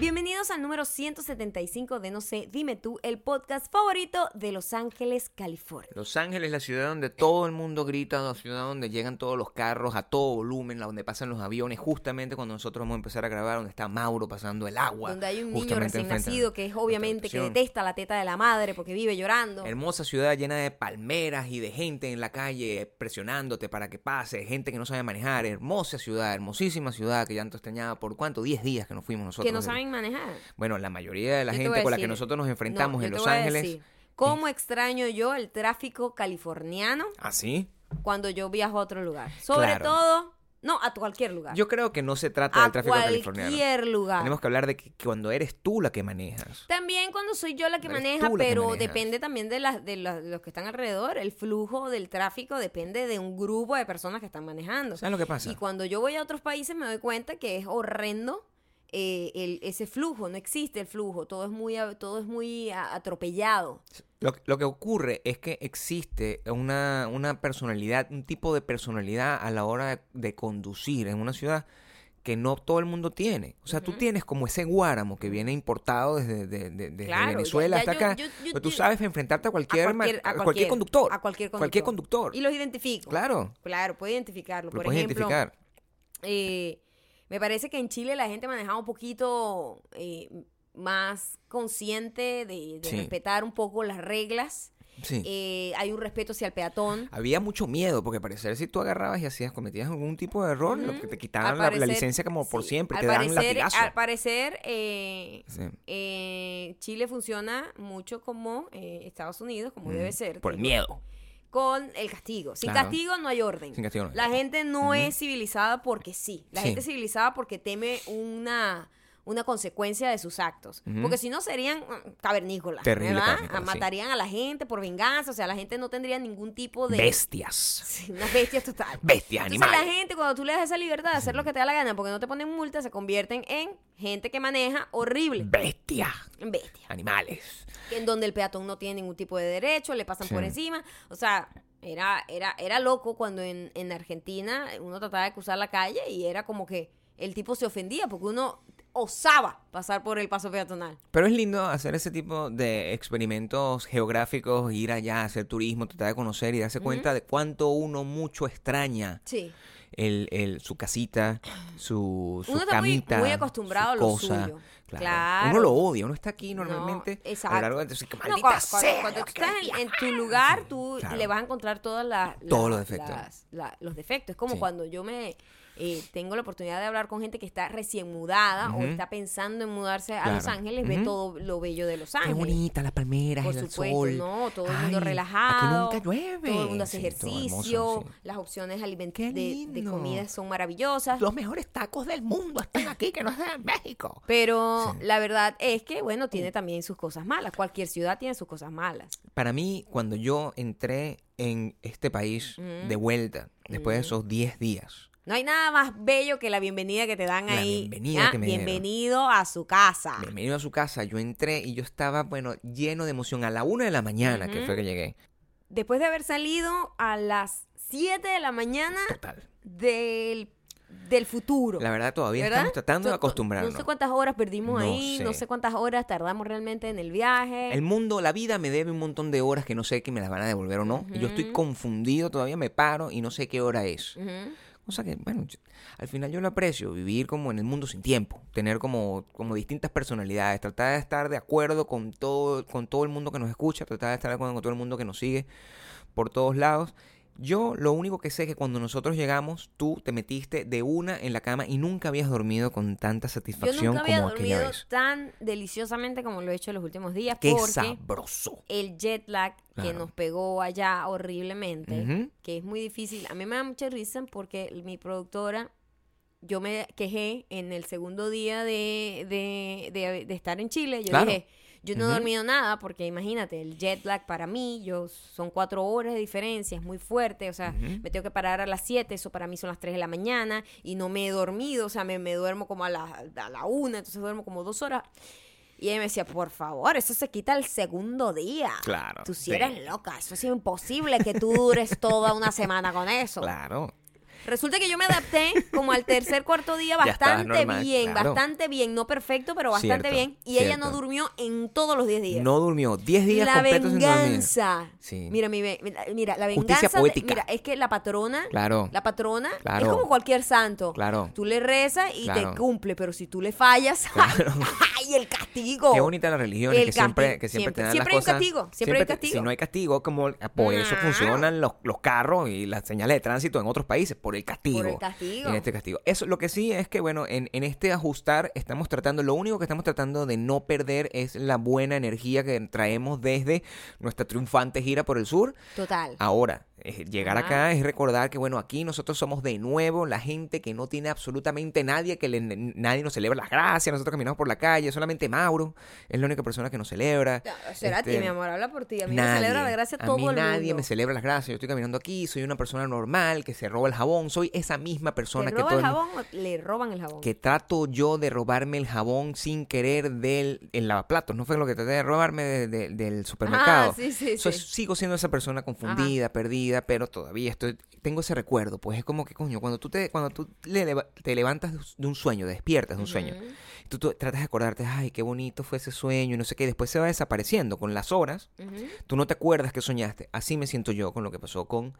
Bienvenidos al número 175 de No sé, dime tú, el podcast favorito de Los Ángeles, California. Los Ángeles, la ciudad donde todo el mundo grita, la ciudad donde llegan todos los carros a todo volumen, la donde pasan los aviones, justamente cuando nosotros vamos a empezar a grabar, donde está Mauro pasando el agua. Donde hay un niño recién nacido que es obviamente que detesta la teta de la madre porque vive llorando. Hermosa ciudad llena de palmeras y de gente en la calle presionándote para que pase, gente que no sabe manejar. Hermosa ciudad, hermosísima ciudad que ya tanto extrañaba. ¿Por cuánto? 10 días que nos fuimos nosotros. que no de- saben manejar. Bueno, la mayoría de la Yo gente a con la que nosotros nos No, enfrentamos en Los a Ángeles. decir, ¿Cómo extraño yo el tráfico californiano ¿Ah, sí? cuando yo viajo a otro lugar? Sobre Claro. todo, no, a cualquier lugar. Yo creo que no se trata a del tráfico californiano. cualquier lugar. Tenemos que hablar de que cuando eres tú la que manejas. También cuando soy yo la que maneja, que pero manejas. depende también de, las de, la- de los que están alrededor. El flujo del tráfico depende de un grupo de personas que están manejando. ¿Sabes lo que pasa? Y cuando yo voy a otros países me doy cuenta que es horrendo eh, el- ese flujo, no existe el flujo, todo es muy, todo es muy atropellado. Lo, lo que ocurre es que existe una, una personalidad, un tipo de personalidad a la hora de, de conducir en una ciudad que no todo el mundo tiene. O sea, tú tienes como ese guáramo que viene importado desde, de- de- desde Claro, ya- Venezuela ya hasta yo- acá. yo- yo- pero tú sabes enfrentarte a cualquier, a cualquier, a cualquier cualquier- conductor. A cualquier conductor. Cualquier conductor. Y los identifico. Claro. Claro, puedo identificarlo. Lo Por ejemplo, identificar. eh, me parece que en Chile la gente manejaba un poquito eh, más consciente de, de Sí. respetar un poco las reglas. Sí. Eh, hay un respeto hacia el peatón. Había mucho miedo, porque al parecer si tú agarrabas y hacías, cometías algún tipo de error, lo que te quitaban la, licencia como por sí, siempre, al te dan parecer, latigazo. Al parecer, eh, Sí. eh, Chile funciona mucho como Estados Unidos, como debe ser. Por el miedo. Con el castigo. Sin Claro. castigo no hay orden. Sin castigo no hay La gente no es civilizada porque sí. La Sí. gente es civilizada porque teme una, una consecuencia de sus actos. Porque si no serían mm, cavernícolas. Terrible. Matarían a la gente por venganza. O sea, la gente no tendría ningún tipo de. Bestias. Sí, Una bestia total. Bestias, Entonces la animales. gente, cuando tú le das esa libertad de hacer lo que te da la gana porque no te ponen multa, se convierten en gente que maneja horrible. Bestias. En bestia. Animales. En donde el peatón no tiene ningún tipo de derecho, le pasan Sí. por encima. O sea, era, era, era loco cuando en, en Argentina uno trataba de cruzar la calle y era como que el tipo se ofendía porque uno osaba pasar por el paso peatonal. Pero es lindo hacer ese tipo de experimentos geográficos, ir allá, hacer turismo, tratar de conocer y darse cuenta de cuánto uno mucho extraña Sí. el, el- su casita, su, su Uno está camita. muy acostumbrado su a lo cosa. suyo. Claro. Claro. Uno lo odia, uno está aquí No, normalmente a exacto. lo largo de entonces, No, cuando, sea, cuando tú estás en, en tu lugar, tú Claro. le vas a encontrar todas las, Todos los defectos. las- la- los defectos. Es como Sí. cuando yo me eh, tengo la oportunidad de hablar con gente que está recién mudada o está pensando en mudarse a. Los Ángeles, ve todo lo bello de Los Qué Ángeles. bonita, las palmeras, Por el supuesto, sol. no, todo el mundo relajado. Aquí nunca llueve. Todo el mundo hace Sí, todo hermoso, ejercicio, sí. las opciones aliment- Qué de, de lindo. comida son maravillosas. Los mejores tacos del mundo están aquí, que no están en México. Pero Sí. la verdad es que, bueno, tiene también sus cosas malas. Cualquier ciudad tiene sus cosas malas. Para mí, cuando yo entré en este país de vuelta, después de esos 10 días, No hay nada más bello que la bienvenida que te dan La ahí. bienvenida Ah, que me dieron. Bienvenido a su casa. bienvenido a su casa, yo entré y yo estaba, bueno, lleno de emoción. A la una de la mañana, que fue que llegué. Después de haber salido a las 7 de la mañana Total. del, del futuro. La verdad, todavía ¿verdad? estamos tratando de acostumbrarnos. No sé cuántas horas perdimos No ahí, no sé. sé cuántas horas tardamos realmente en el viaje. El mundo, la vida me debe un montón de horas que no sé que me las van a devolver o no. Y yo estoy confundido, todavía me paro y no sé qué hora es. Ujú. Cosa que, bueno, al final yo lo aprecio, vivir como en el mundo sin tiempo, tener como, como distintas personalidades, tratar de estar de acuerdo con todo, con todo el mundo que nos escucha, tratar de estar de acuerdo con todo el mundo que nos sigue por todos lados. Yo lo único que sé es que cuando nosotros llegamos, tú te metiste de una en la cama y nunca habías dormido con tanta Yo satisfacción nunca había como aquella dormido vez. tan deliciosamente como lo he hecho en los últimos días Qué porque sabroso. el jet lag que Claro. nos pegó allá horriblemente, Ujú. que es muy difícil. A mí me da mucha risa porque mi productora, yo me quejé en el segundo día de, de, de- de estar en Chile. Yo Claro. dije, yo no he dormido nada porque imagínate, el jet lag para mí, yo son cuatro horas de diferencia, es muy fuerte. O sea, me tengo que parar a las 7, eso para mí son las 3 de la mañana y no me he dormido, o sea, me, me duermo como a la, a la una, entonces duermo como dos horas. Y ella me decía, por favor, eso se quita el segundo día. Claro, Tú sí sí. eres loca, eso es imposible que tú dures toda una semana con eso. Claro. Resulta que yo me adapté como al tercer, cuarto día bastante normal, bien, claro. bastante bien. No perfecto, pero bastante Cierto, bien. Y ella no durmió en todos los 10 días. No durmió 10 días la completos sin dormir. venganza. Sí. Mira, mi mira, la Justicia venganza. de- poética. mira, es que la patrona, Claro. la patrona Claro. es como cualquier santo. Claro. Tú le rezas y te cumple, pero si tú le fallas, ¡ay, el castigo! Qué bonita la religión, que siempre, que siempre, siempre. te dan Siempre las hay un castigo, siempre hay castigo. Si no hay castigo, como por eso Claro. funcionan los, los carros y las señales de tránsito en otros países, por el castigo. Por el castigo. En este castigo. Eso, lo que sí es que, bueno, en, en este ajustar estamos tratando, lo único que estamos tratando de no perder es la buena energía que traemos desde nuestra triunfante gira por el sur. Total. Ahora, llegar acá es recordar que, bueno, aquí nosotros somos de nuevo la gente que no tiene absolutamente nadie, que le- nadie nos celebra las gracias, nosotros caminamos por la calle, solamente Mauro es la única persona que nos celebra. Será a ti, Este, mi amor, habla por ti. A mí nadie. me celebra la gracia todo a mí el nadie mundo. me celebra las gracias, yo estoy caminando aquí, soy una persona normal que se roba el jabón, soy esa misma persona ¿Te que todo el jabón o le roban el jabón? que trato yo de robarme el jabón sin querer del el lavaplatos. No fue lo que traté de robarme de- de- del supermercado. Ah, sí, sí, So, sí. sigo siendo esa persona confundida, perdida, pero todavía estoy, tengo ese recuerdo. Pues es como que, coño, cuando tú te, cuando tú le te levantas de un sueño, despiertas de un sueño, tú, tú tratas de acordarte, ay, qué bonito fue ese sueño y no sé qué, y después se va desapareciendo con las horas. Tú no te acuerdas que soñaste. Así me siento yo con lo que pasó con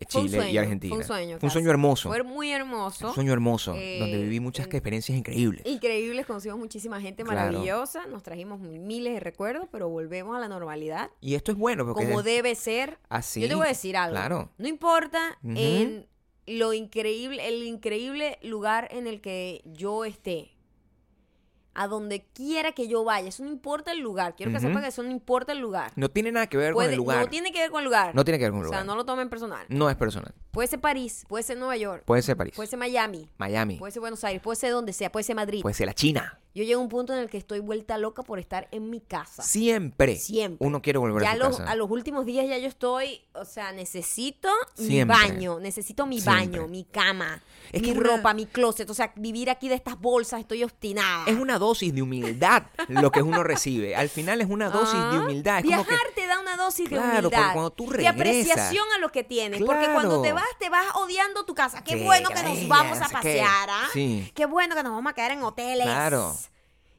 eh, Chile y Argentina. Fue un sueño. Fue un sueño hermoso. Fue muy hermoso. Un sueño hermoso, Eh, donde viví muchas en- experiencias increíbles. Increíbles, conocimos muchísima gente Claro. maravillosa, nos trajimos miles de recuerdos, pero volvemos a la normalidad. Y esto es bueno porque como es debe ser. así. Yo te voy a decir algo. Claro. No importa en lo increíble, el increíble lugar en el que yo esté. A donde quiera que yo vaya, eso no importa el lugar. Quiero que Ujú. sepa que eso no importa el lugar. No tiene nada que ver con el lugar. No tiene que ver con el lugar. No tiene que ver con el o lugar. sea, no lo tomen personal. No es personal. Puede ser París, puede ser Nueva York, Puede ser París, puede ser Miami, Miami, puede ser Buenos Aires, puede ser donde sea, puede ser Madrid. puede ser la China. Yo llego a un punto en el que estoy vuelta loca por estar en mi casa. Siempre. Siempre. Uno quiere volver ya a su los, casa. a los últimos días ya yo estoy, o sea, necesito mi baño, necesito mi Siempre. baño, mi cama, Es mi una- ropa, mi closet, o sea, vivir aquí de estas bolsas, estoy obstinada. Es una dosis de humildad lo que uno recibe. Al final es una dosis de Ah, humildad. Es Viajar como que te da una dosis Claro, de porque humildad. cuando tú de regresas- apreciación a lo que tienes. Porque cuando te Claro. vas, te vas odiando tu casa. Qué bueno que nos vamos a pasear, ¿ah? Sí. Qué bueno que nos vamos a quedar en hoteles. Claro.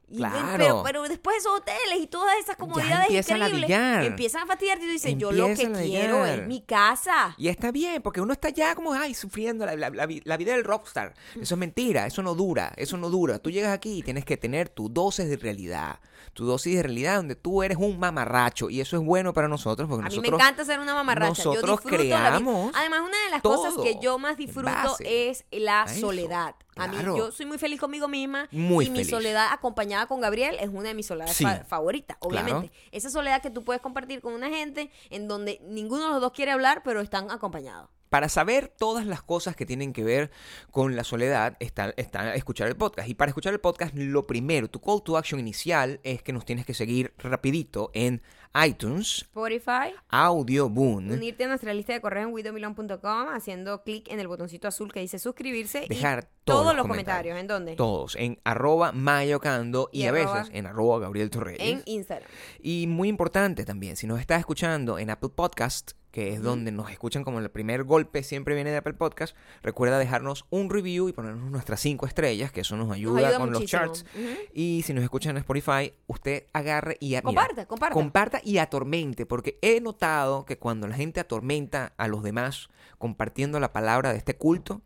Y, Claro. Pero, pero después esos hoteles y todas esas comodidades empieza a increíbles ladillar. empiezan a fastidiarte y tú dices, yo lo que Empiezan a quiero es mi casa. Y está bien, porque uno está ya como, ay, sufriendo la, la- la vi- la vida del rockstar. Eso es mentira, eso no dura, eso no dura. Tú llegas aquí y tienes que tener tu dosis de realidad. Tu dosis de realidad donde tú eres un mamarracho. Y eso es bueno para nosotros, porque A mí me encanta ser una mamarracha. yo nosotros disfruto la vida. creamos Además, una de las cosas que yo más disfruto es la a soledad. A mí, yo soy muy feliz conmigo misma. Muy y mi soledad acompañada con Gabriel es una de mis soledades Sí. fa- favoritas, Claro. obviamente. Esa soledad que tú puedes compartir con una gente en donde ninguno de los dos quiere hablar, pero están acompañados. Para saber todas las cosas que tienen que ver con la soledad, está, está escuchar el podcast. Y para escuchar el podcast, lo primero, tu call to action inicial es que nos tienes que seguir rapidito en iTunes, Spotify. Audioboom, Unirte a nuestra lista de correos en widomilon.com haciendo clic en el botoncito azul que dice suscribirse Dejar y todos todos, los comentarios. ¿En dónde? todos, en arroba mayocando y, Y a veces en arroba Gabriel Torreyes. En Instagram. Y muy importante también, si nos estás escuchando en Apple Podcast, que es donde nos escuchan como el primer golpe siempre viene de Apple Podcast, recuerda dejarnos un review y ponernos nuestras cinco estrellas, que eso nos ayuda, ayuda con muchísimo. los charts. Y si nos escuchan en Spotify, usted agarre y... comparta. Comparta y atormente, porque he notado que cuando la gente atormenta a los demás compartiendo la palabra de este culto,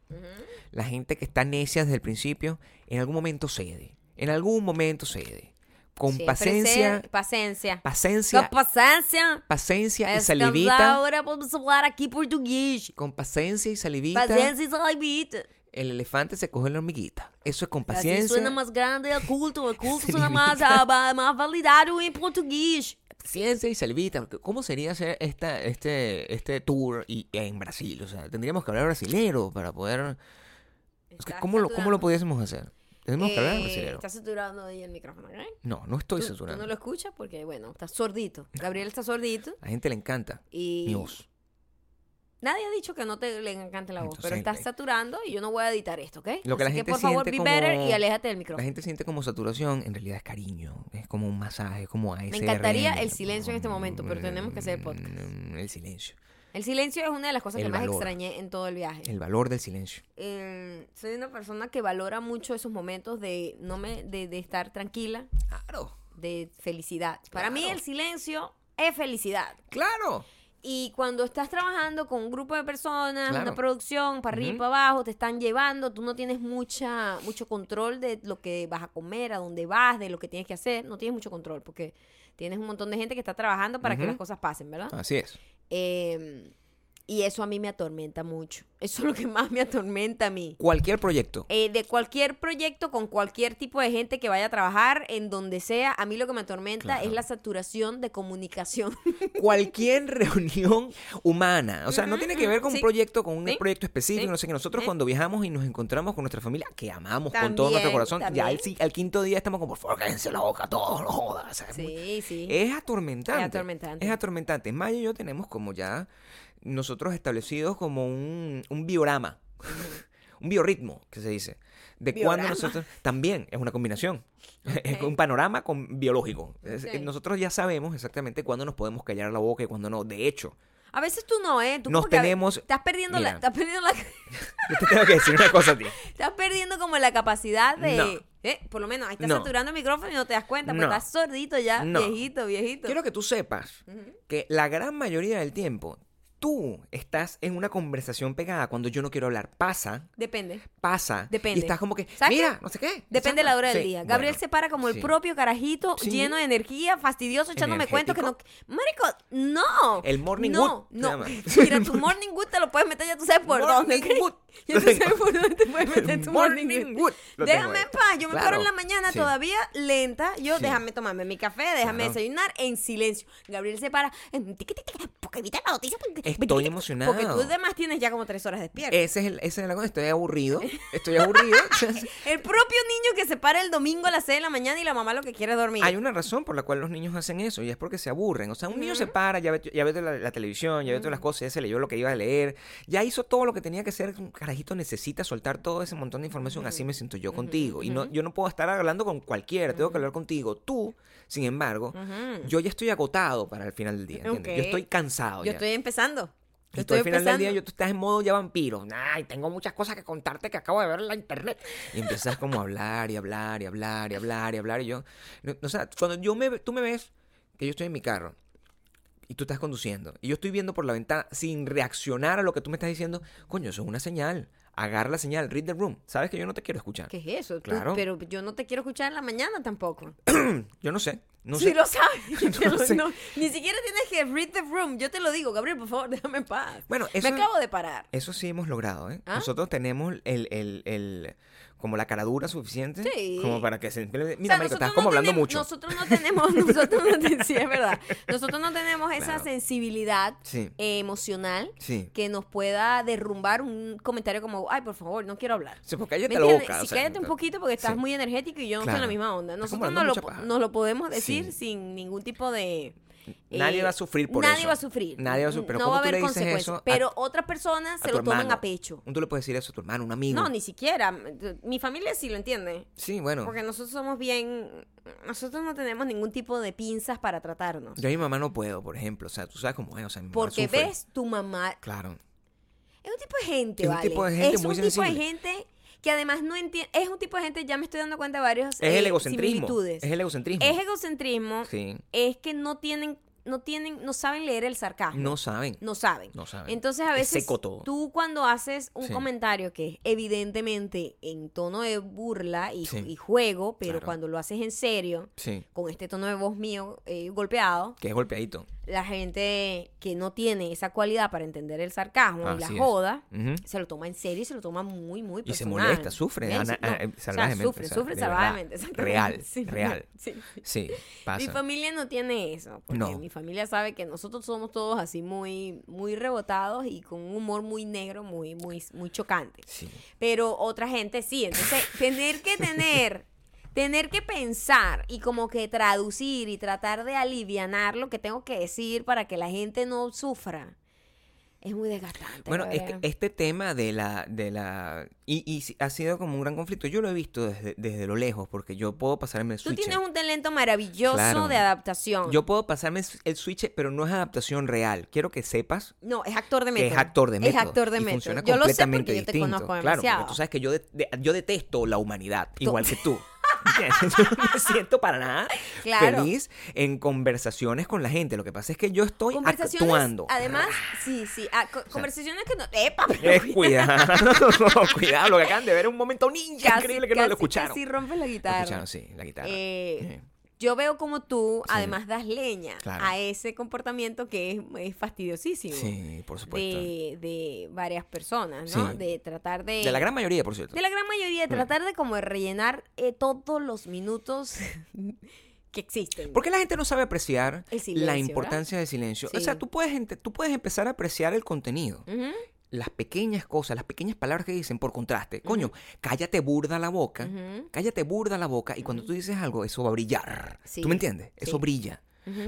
la gente que está necia desde el principio, en algún momento cede. En algún momento cede. Con Siempre paciencia, paciencia. paciencia, Com paciencia. paciencia y salivita. ahora vamos a hablar aquí portugués. Con paciencia y salivita, Paciencia y salivita. el elefante se coge la hormiguita. Eso es con Así paciencia. suena más grande el culto. El culto suena más, ah, más validado en portugués. Paciencia y salivita. ¿Cómo sería hacer esta, este, este tour y, en Brasil? O sea, tendríamos que hablar brasilero para poder... ¿cómo, lo, ¿Cómo lo pudiésemos hacer? Tenemos que hablar Eh, brasilero. Estás saturando ahí el micrófono, ¿ok? No, no estoy Tú- Tú, no lo escuchas porque, bueno, estás sordito. Gabriel está sordito A la gente le encanta y... mi voz. Nadie ha dicho que no te le encante la voz, Entonces, pero estás eh, saturando y yo no voy a editar esto, ¿ok? Lo que la Así gente por favor, be better como- y aléjate del La micrófono. gente siente como saturación, en realidad es cariño, es como un masaje, es como ASMR. encantaría el silencio en este momento, pero tenemos que hacer el podcast. El silencio. El silencio es una de las cosas El que más extrañé en todo el viaje. El valor del silencio. Eh, soy una persona que valora mucho esos momentos de no me de, de estar tranquila, Claro. de felicidad. Para mí el silencio es felicidad. Claro. Y cuando estás trabajando con un grupo de personas, Claro. una producción, para arriba y para abajo, te están llevando, tú no tienes mucha, mucho control de lo que vas a comer, a dónde vas, de lo que tienes que hacer, no tienes mucho control porque tienes un montón de gente que está trabajando para que las cosas pasen, ¿verdad? Así es. Eh, y eso a mí me atormenta mucho. Eso es lo que más me atormenta a mí. Cualquier proyecto. Eh, de cualquier proyecto con cualquier tipo de gente que vaya a trabajar, en donde sea, a mí lo que me atormenta Claro. es la saturación de comunicación. Cualquier reunión humana. O sea, no tiene que ver con sí. un proyecto, con un Sí. proyecto específico. Sí. No sé, que nosotros Sí. cuando viajamos y nos encontramos con nuestra familia, que amamos con todo nuestro También, corazón, ya al, también. al quinto día estamos como, por favor, cállense la boca, todos, no jodas. O sea, es muy- sí, sí. Es atormentante. Es atormentante. Es atormentante. Maya y yo tenemos como ya nosotros establecidos como un, un biorama, un biorritmo, que se dice. De cuando nosotros. También es una combinación. Es un panorama con biológico. Nosotros ya sabemos exactamente cuándo nos podemos callar la boca y cuándo no. De hecho, A veces tú no, ¿eh? Tú Nos tenemos- Estás perdiendo la... Estás perdiendo la... yo te tengo que decir una cosa a ti. Estás perdiendo como la capacidad de... No. ¿eh? Por lo menos ahí estás No. saturando el micrófono y no te das cuenta, porque No. estás sordito ya, viejito, viejito. Quiero que tú sepas que la gran mayoría del tiempo tú estás en una conversación pegada cuando yo no quiero hablar. Pasa, Depende. pasa. Depende. Y estás como que, ¿Sabes mira, qué? no sé qué. Depende de la hora del Sí, día. Gabriel bueno, se para como el propio carajito, Sí. lleno de energía, fastidioso, echándome cuentos que no... Marico, no. El morning no, wood, No, llama. Mira, tu morning wood te lo puedes meter, ya tú sabes por Morning dónde. Tú sabes tengo. por dónde te puedes meter tu morning, Morning wood. Déjame en paz, yo me paro Claro. en la mañana Sí. todavía lenta, yo Sí. déjame tomarme mi café, déjame Claro. desayunar en silencio. Gabriel se para, em, porque evita la noticia. Estoy emocionado. Porque tú además tienes ya como tres horas despierto. Ese es el, ese es la cosa. Estoy aburrido. Estoy aburrido. El propio niño que se para el domingo a las 6 de la mañana y la mamá lo que quiere es dormir. Hay una razón por la cual los niños hacen eso y es porque se aburren. O sea, un niño se para, ya ve, ya ve la, la televisión, ya ve todas las cosas, ya se leyó lo que iba a leer, ya hizo todo lo que tenía que hacer. Carajito necesita soltar todo ese montón de información. Así me siento yo contigo. Y no, yo no puedo estar hablando con cualquiera, tengo que hablar contigo. Tú, sin embargo, yo ya estoy agotado para el final del día. ¿entiendes? Yo estoy cansado. Yo ya. estoy empezando. Y tú al final del día yo, tú estás en modo ya vampiro. Ay, tengo muchas cosas que contarte que acabo de ver en la internet. Y empiezas como a hablar y hablar y hablar y hablar y hablar. Y yo, no, o sea, cuando yo me, tú me ves que yo estoy en mi carro y tú estás conduciendo y yo estoy viendo por la ventana sin reaccionar a lo que tú me estás diciendo, coño, eso es una señal. Agarra la señal, read the room. Sabes que yo no te quiero escuchar. ¿Qué es eso? Tú- Claro. pero yo no te quiero escuchar en la mañana tampoco. Yo no sé. No sí sé. lo sabes. No lo- sé. no, ni siquiera tienes que read the room. Yo te lo digo, Gabriel, por favor, déjame en paz. Bueno, Me eso- acabo de parar. Eso sí hemos logrado, ¿eh? ¿Ah? Nosotros tenemos el, el, el, como la caradura suficiente Sí. como para que se... Mira, O sea, marico, nosotros estás no como hablando tenemos- mucho. Nosotros no tenemos, nosotros no ten- sí, es verdad. Nosotros no tenemos esa Claro. sensibilidad Sí, eh, emocional sí. que nos pueda derrumbar un comentario como, ay, por favor, no quiero hablar. Sí, ¿Me cállate la boca. Sí, o sea, cállate un poquito porque estás muy energético y yo no estoy en la Claro. misma onda. Nosotros no lo, nos lo podemos decir sin ningún tipo de... Nadie eh, va a sufrir por nadie eso. va a sufrir. Nadie va a sufrir. Pero no ¿cómo va a haber consecuencias. pero otras personas se lo toman a pecho. Tú le puedes decir eso a tu hermano, un amigo. No, ni siquiera. Mi familia sí lo entiende. Sí, bueno. Porque nosotros somos bien... Nosotros no tenemos ningún tipo de pinzas para tratarnos. Yo a mi mamá no puedo, por ejemplo. O sea, tú sabes cómo es. O sea, mi mamá Porque sufre. ves, tu mamá Claro. Es un tipo de gente, Es un ¿vale? tipo de gente es muy un tipo de sensible. gente que además no entiende. Es un tipo de gente, ya me estoy dando cuenta de varios. Es el eh, egocentrismo. similitudes. Es el egocentrismo. Es egocentrismo. Sí. Es que no tienen, no tienen, no saben leer el sarcasmo. No saben. No saben. No saben. Entonces a Es veces seco todo. tú cuando haces un Sí. comentario que es evidentemente en tono de burla y, Sí. y juego, pero Claro. cuando lo haces en serio, Sí. con este tono de voz mío eh, golpeado, Que es golpeadito. la gente que no tiene esa cualidad para entender el sarcasmo y la joda, se lo toma en serio y se lo toma muy, muy Y se personal. molesta, sufre, ana- No, eh, o sea, salvajemente, sufre, o sea, sufre de verdad. salvajemente. Real, real. sí. Sí, pasa. Mi familia no tiene eso, porque No. mi familia sabe que nosotros somos todos así muy, muy rebotados y con un humor muy negro, muy, muy, muy chocante. Sí. Pero otra gente sí. Entonces, tener que tener, tener que pensar y como que traducir y tratar de alivianar lo que tengo que decir para que la gente no sufra. Es muy desgastante. Bueno, es que este tema de la, de la, y, y ha sido como un gran conflicto. Yo lo he visto desde, desde lo lejos, porque yo puedo pasarme el Tú switch. tienes un talento maravilloso Claro. de adaptación. Yo puedo pasarme el switch, pero no es adaptación real. Quiero que sepas No, es actor de que método. es actor de método. Es actor de y método. funciona yo lo sé completamente porque yo te distinto. conozco claro, demasiado. porque tú sabes que yo, de- de- yo detesto la humanidad, igual que tú. Yo no me siento para nada Claro. feliz en conversaciones con la gente. Lo que pasa es que yo estoy actuando. además, sí, sí, ah, co- conversaciones que no... ¡Epa! Eh, cuidado, cuidado, lo que acaban de ver es un momento ninja Casi, increíble que no casi, lo escucharon. Casi rompes la Lo guitarra. escucharon, sí, la guitarra. Eh, Eh, yo veo como tú, Sí. además, das leña Claro. a ese comportamiento que es, es fastidiosísimo. sí, por supuesto. De, de varias personas, ¿no? Sí. De tratar de... De la gran mayoría, por cierto. de la gran mayoría, de Mm. tratar de como rellenar eh, todos los minutos que existen. ¿Por qué la gente no sabe apreciar silencio, la ¿verdad? importancia del silencio? O sea, tú puedes, tú puedes empezar a apreciar el contenido. Ujú, Las pequeñas cosas, las pequeñas palabras que dicen por contraste. Coño, cállate burda la boca. Cállate burda la boca y cuando tú dices algo, eso va a brillar. Sí. ¿Tú me entiendes? Eso brilla.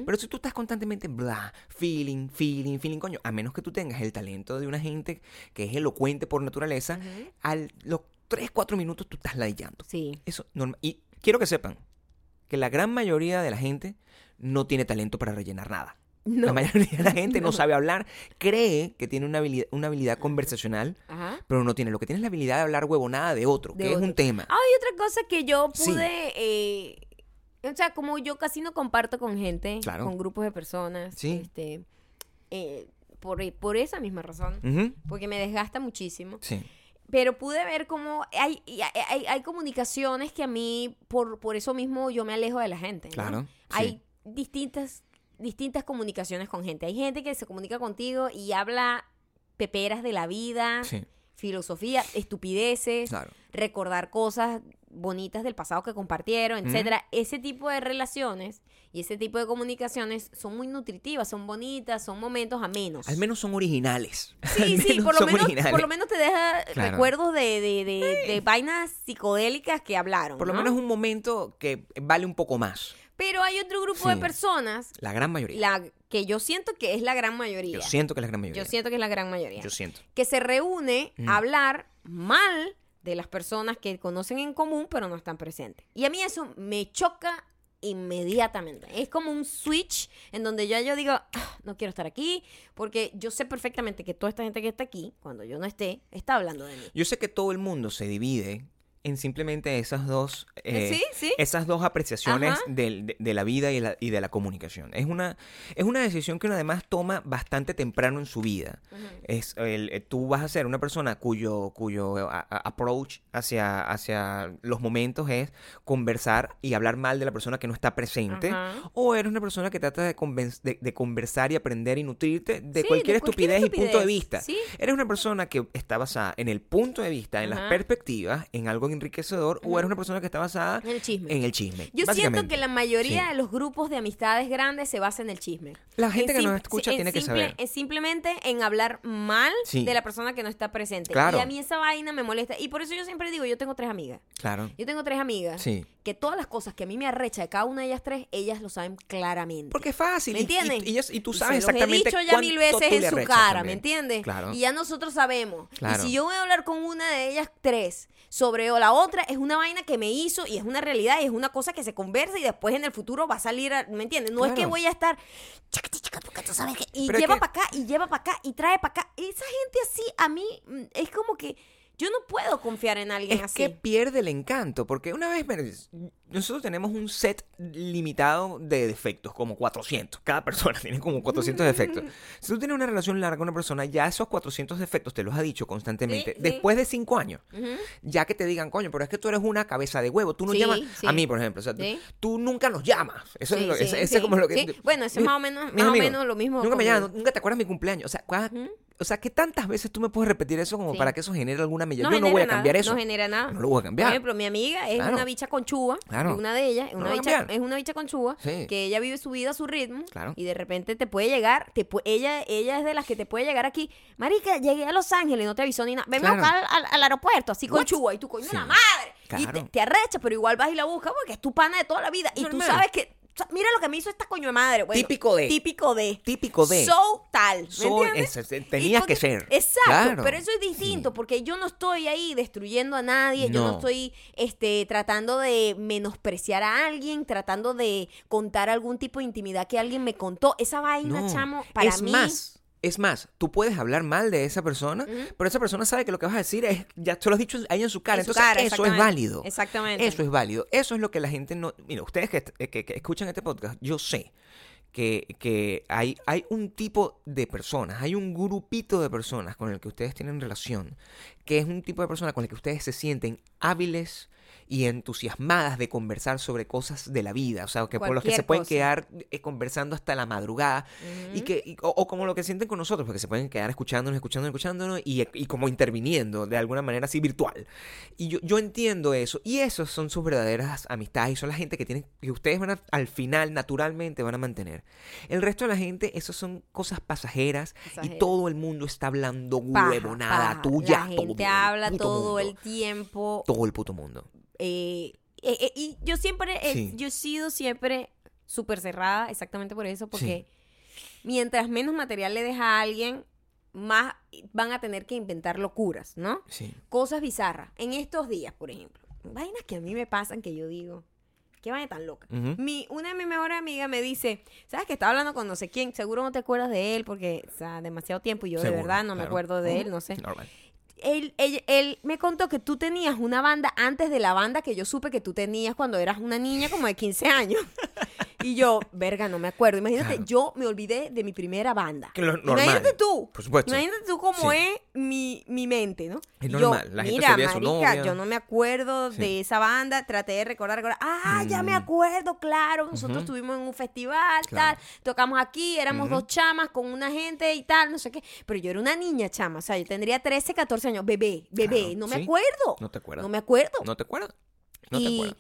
Pero si tú estás constantemente bla, feeling, feeling, feeling, coño, a menos que tú tengas el talento de una gente que es elocuente por naturaleza, a los 3, 4 minutos tú estás ladillando. Sí. Eso normal. Y quiero que sepan que la gran mayoría de la gente no tiene talento para rellenar nada. No. La mayoría de la gente no. No. sabe hablar, cree que tiene una habilidad, una habilidad conversacional, Ajá. pero no tiene. Lo que tiene es la habilidad de hablar huevonada de otro, De que es un tema. Ah, y otra cosa que yo Sí. pude, eh, o sea, como yo casi no comparto con gente, Claro. con grupos de personas, Sí. este, eh, por, por esa misma razón, porque me desgasta muchísimo. Sí. Pero pude ver cómo hay, hay, hay- comunicaciones que a mí, por, por eso mismo, yo me alejo de la gente. ¿no? Claro, sí. Hay distintas, distintas comunicaciones con gente. Hay gente que se comunica contigo y habla peperas de la vida, Sí, filosofía, estupideces, claro. recordar cosas bonitas del pasado que compartieron, etcétera. Ese tipo de relaciones y ese tipo de comunicaciones son muy nutritivas, son bonitas, son momentos amenos. Al menos son originales. Sí, Al sí, por lo, son menos, originales. por lo menos te deja Claro. recuerdos de, de, de- de vainas psicodélicas que hablaron. Por lo ¿no? menos un momento que vale un poco más. Pero hay otro grupo de Sí. personas, La gran mayoría. la que yo siento que es la gran mayoría. Yo siento que es la gran mayoría. Yo siento que es la gran mayoría. Yo siento. que se reúne Mm. a hablar mal de las personas que conocen en común pero no están presentes. Y a mí eso me choca inmediatamente. Es como un switch en donde ya yo digo, "Ah, no quiero estar aquí, porque yo sé perfectamente que toda esta gente que está aquí, cuando yo no esté, está hablando de mí. Yo sé que todo el mundo se divide en simplemente esas dos, eh, sí, sí. esas dos apreciaciones de, de la vida y, la- y de la comunicación. Es una, es una decisión que uno además toma bastante temprano en su vida. Es el, eh, tú vas a ser una persona cuyo, cuyo a- a- approach hacia, hacia los momentos es conversar y hablar mal de la persona que no está presente. O eres una persona que trata de, de, de conversar y aprender y nutrirte de Sí, cualquier de estupidez, y punto de vista. ¿Eres una persona que está basada en el punto de vista, en las perspectivas, en algo enriquecedor, o eres una persona que está basada En el chisme. en el chisme? Yo siento que la mayoría Sí. de los grupos de amistades grandes se basa en el chisme. La gente En que nos escucha en tiene que saber. en simplemente en hablar mal Sí. de la persona que no está presente. Claro. Y a mí esa vaina me molesta. Y por eso yo siempre digo, yo tengo tres amigas. Claro. Yo tengo tres amigas Sí. que todas las cosas que a mí me arrecha de cada una de ellas tres, ellas lo saben claramente. Porque es fácil. ¿Me y- y- tú sabes se los exactamente he dicho ya mil veces en su cara, ¿me entiendes? Claro. Y ya nosotros sabemos. Claro. Y si yo voy a hablar con una de ellas tres sobre la otra, es una vaina que me hizo y es una realidad y es una cosa que se conversa y después en el futuro va a salir, a- ¿me entiendes? No es que voy a estar chacati, chaca, porque tú sabes que y Pero lleva que- para acá y lleva para acá y trae para acá. Esa gente así a mí mm, es como que yo no puedo confiar en alguien Es así. que pierde el encanto, porque una vez, nosotros tenemos un set limitado de defectos, como 400. Cada persona tiene como 400 defectos. Si tú tienes una relación larga con una persona, ya esos 400 defectos te los ha dicho constantemente. Sí, sí. Después de 5 años, ya que te digan, coño, pero es que tú eres una cabeza de huevo, tú no Sí, llamas a mí, por ejemplo. O sea, tú, nunca nos llamas. Eso es lo, ese, ese es como lo que. Bueno, eso es más o menos, más o menos lo mismo. Nunca me llaman, nunca te acuerdas de mi cumpleaños. O sea, Ujú. O sea, ¿qué tantas veces tú me puedes repetir eso como Sí. para que eso genere alguna mella? No Yo no voy a cambiar nada, eso. No genera nada. No lo voy a cambiar. Por ejemplo, mi amiga es Claro. una bicha conchúa. Claro. Una de ellas, No una, bicha, es una bicha conchúa. Sí. Que ella vive su vida a su ritmo. Claro. Y de repente te puede llegar. Te pu- ella, ella es de las que te puede llegar aquí. Marica, llegué a Los Ángeles, no te avisó ni nada. Venme a buscar al, aeropuerto, así conchúa. Y tú, coño, Sí. la madre. Y te, te arrecha, pero igual vas y la buscas porque es tu pana de toda la vida. Y tú sabes que sea, mira lo que me hizo esta coño de madre. Bueno, Típico de. Típico de. Típico de. So tal. ¿me So- entiendes? tenías porque- que ser. Exacto, Claro. pero eso es distinto Sí. porque yo no estoy ahí destruyendo a nadie, yo no No. estoy este, tratando de menospreciar a alguien, tratando de contar algún tipo de intimidad que alguien me contó. Esa vaina, No. chamo, para es mí... más, es más, tú puedes hablar mal de esa persona, pero esa persona sabe que lo que vas a decir es, ya te lo has dicho ahí en su cara, En su entonces cara, eso es válido. Exactamente. Eso es válido. Eso es lo que la gente no... Mira, ustedes que, que- que escuchan este podcast, yo sé que, que hay, hay un tipo de personas, hay un grupito de personas con el que ustedes tienen relación, que es un tipo de persona con el que ustedes se sienten hábiles y entusiasmadas de conversar sobre cosas de la vida, o sea, que por los que se pueden cosa. quedar eh, conversando hasta la madrugada y que y- o, o como lo que sienten con nosotros, porque se pueden quedar escuchándonos, escuchándonos, escuchándonos y, y como interviniendo de alguna manera así virtual. Y yo, yo entiendo eso. Y esos son sus verdaderas amistades y son la gente que tienen, que ustedes van a, al final naturalmente van a mantener. El resto de la gente, eso son cosas pasajeras y todo el mundo está hablando huevonada tuya. La gente todo habla todo el tiempo. Todo el puto mundo. Eh, eh, eh, y yo siempre, Sí. yo he sido siempre súper cerrada exactamente por eso, porque mientras menos material le deja a alguien, más van a tener que inventar locuras, ¿no? Sí. Cosas bizarras. En estos días, por ejemplo, vainas que a mí me pasan que yo digo, qué vaina tan loca. Mi, una de mis mejores amigas me dice, ¿sabes que estaba hablando con no sé quién? Seguro no te acuerdas de él porque, o sea, demasiado tiempo y yo Seguro, de verdad no me acuerdo de él, no sé. Normal. Él, él, me contó que tú tenías una banda antes de la banda que yo supe que tú tenías cuando eras una niña como de 15 años. Y yo, verga, no me acuerdo. Imagínate, Claro. yo me olvidé de mi primera banda. Que lo normal. Imagínate tú. Por supuesto. Imagínate tú cómo Sí. es mi, mi mente, ¿no? Es Y yo, normal, la gente Mira, su marica, novia. yo no me acuerdo Sí. de esa banda. Traté de recordar, recordar. Ah, ya me Mm. acuerdo, claro. Nosotros Ujú. estuvimos en un festival, Claro. tal. Tocamos aquí, éramos dos chamas con una gente y tal, no sé qué. Pero yo era una niña chama. O sea, yo tendría 13, 14 años. Bebé, bebé. Claro, no me sí. acuerdo. No te acuerdas. No me acuerdo. No te acuerdas. No te acuerdas.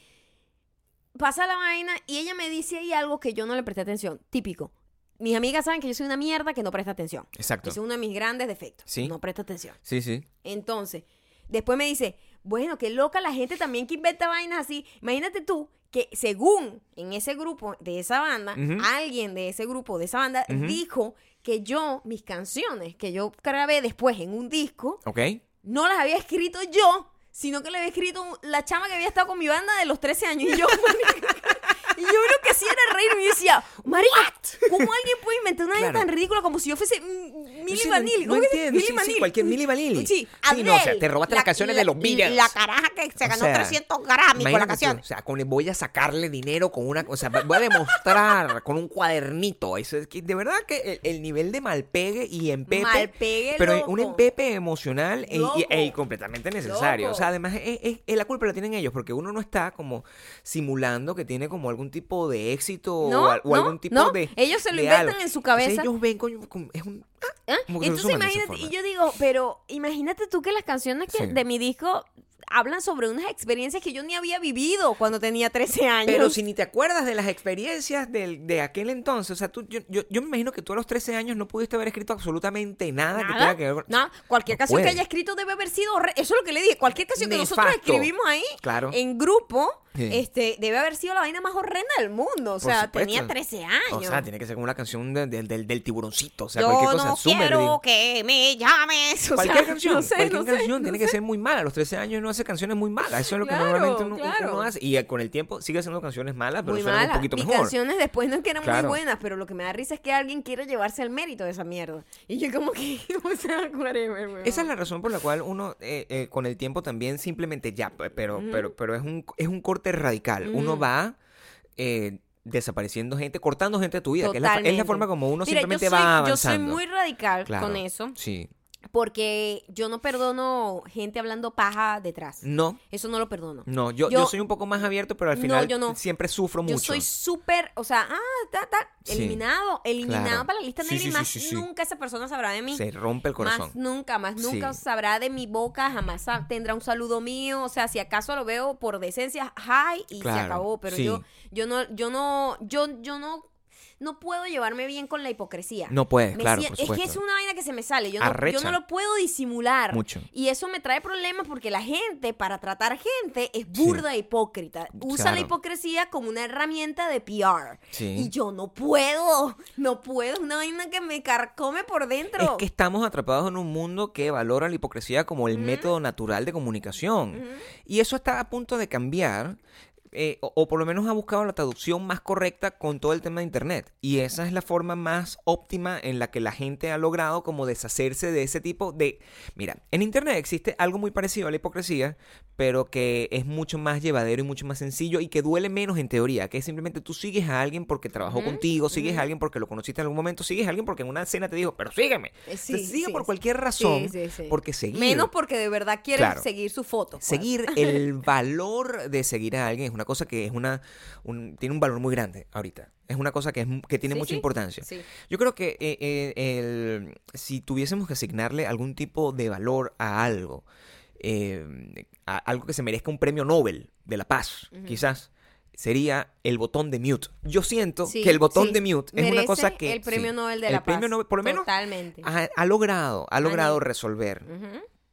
Pasa la vaina y ella me dice ahí algo que yo no le presté atención. Típico. Mis amigas saben que yo soy una mierda que no presta atención. Exacto. Ese es uno de mis grandes defectos. Sí. No presta atención. Sí, sí. Entonces, después me dice, bueno, qué loca la gente también que inventa vainas así. Imagínate tú que según en ese grupo de esa banda, alguien de ese grupo de esa banda dijo que yo, mis canciones que yo grabé después en un disco, ¿Ok? no las había escrito yo, sino que le había escrito la chama que había estado con mi banda de los 13 años. Y yo, y yo lo que hacía era reírme y decía, marica, ¿cómo alguien puede inventar una vaina Claro. tan ridícula como si yo fuese Milli Sí, no- Vanilli? no ¿Cómo que es? entiendo, sí, sí, cualquier Milli Vanilli. Sí, no, o sea, te robaste las canciones de los Beatles. La caraja que se O ganó sea, 300 Grammy con la canción. tú, O sea, con, voy a sacarle dinero con una... O sea, voy a demostrar con un cuadernito. Eso es que de verdad que el, el nivel de malpegue y empepe... Malpegue Pero loco. un empepe emocional e, e- completamente necesario. Loco. O sea, además, es, es- es la culpa la tienen ellos porque uno no está como simulando que tiene como algún tipo de éxito No, o, al- o no, algún tipo no. de... Ellos se lo inventan algo. en su Entonces, cabeza. ellos ven, coño, como- es un... ¿Ah? Entonces imagínate, y yo digo, pero imagínate tú que las canciones que Sí. de mi disco hablan sobre unas experiencias que yo ni había vivido cuando tenía 13 años. Pero si ni te acuerdas de las experiencias del, de aquel entonces, o sea, tú, yo, yo, yo me imagino que tú a los 13 años no pudiste haber escrito absolutamente nada, que Nada, tenga que ver con... no, cualquier No canción que haya escrito debe haber sido re- eso es lo que le dije, cualquier canción que nosotros escribimos ahí Claro. en grupo, Sí. este debe haber sido la vaina más horrenda del mundo, o sea, tenía 13 años. O sea, tiene que ser como una canción de- de- del- del tiburoncito, o sea, yo cualquier cosa no quiero que me llames. o Cualquier sea, canción, no sé, cualquier no sé, canción no tiene sé. que ser muy mala. A los 13 años no hace canciones muy malas. Eso es lo que Claro, normalmente uno, claro. uno hace. Y eh, con el tiempo sigue haciendo canciones malas, pero muy suenan un mala. poquito Mis mejor. canciones después no es que eran Claro. muy buenas, pero lo que me da risa es que alguien quiere llevarse el mérito de esa mierda. Y yo como que, o sea, whatever. Esa es la razón por la cual uno eh, eh, con el tiempo también simplemente ya, pe- pero, pero, pero es un, es un corte radical. Uno Ujú. va eh, desapareciendo gente, cortando gente de tu vida, que es la, es la Totalmente. forma como uno Mira, simplemente soy, va Yo soy avanzando. muy radical Claro, con eso, Sí. Porque yo no perdono gente hablando paja detrás. No, Eso no lo perdono. no, yo, yo, Yo- soy un poco más abierto, pero al No, final yo no. siempre sufro mucho. Yo soy súper, o sea, ah, ta, ta, Sí. eliminado, eliminado Claro. para la lista negra sí, y más nunca esa persona sabrá de mí. Se rompe el corazón. Más nunca, más nunca sabrá de mi boca, jamás tendrá un saludo mío, o sea, si acaso lo veo por decencia, hi y se acabó, pero yo yo no yo no yo yo no no puedo llevarme bien con la hipocresía. No puedes, Me claro, por Es que es una vaina que se me sale. Yo no, yo no lo puedo disimular. Mucho. Y eso me trae problemas porque la gente, para tratar gente, es burda e hipócrita. Usa la hipocresía como una herramienta de PR. Sí. Y yo no puedo. No puedo. Es una vaina que me carcome por dentro. Es que estamos atrapados en un mundo que valora la hipocresía como el método natural de comunicación. Y eso está a punto de cambiar. Eh, o, o por lo menos ha buscado la traducción más correcta con todo el tema de Internet. Y esa es la forma más óptima en la que la gente ha logrado como deshacerse de ese tipo de... Mira, en Internet existe algo muy parecido a la hipocresía, pero que es mucho más llevadero y mucho más sencillo y que duele menos en teoría, que es simplemente tú sigues a alguien porque trabajó contigo, sigues a alguien porque lo conociste en algún momento, sigues a alguien porque en una escena te dijo, pero sígueme. Eh, Te sí, sigue sí, por cualquier razón, sí, porque seguir... Menos porque de verdad quieres Claro. seguir su foto. pues. Seguir el valor de seguir a alguien es una cosa que es una un- tiene un valor muy grande ahorita. Es una cosa que, es, que tiene Sí, mucha sí. importancia. Sí. Yo creo que eh, eh, el- si tuviésemos que asignarle algún tipo de valor a algo, eh, a algo que se merezca un premio Nobel de la paz, quizás, sería el botón de mute. Yo siento Sí, que el botón sí. de mute es una cosa que... el premio sí, Nobel de el la premio Paz. Nobel, por lo menos, Totalmente. ha, ha logrado, ha logrado nivel. resolver.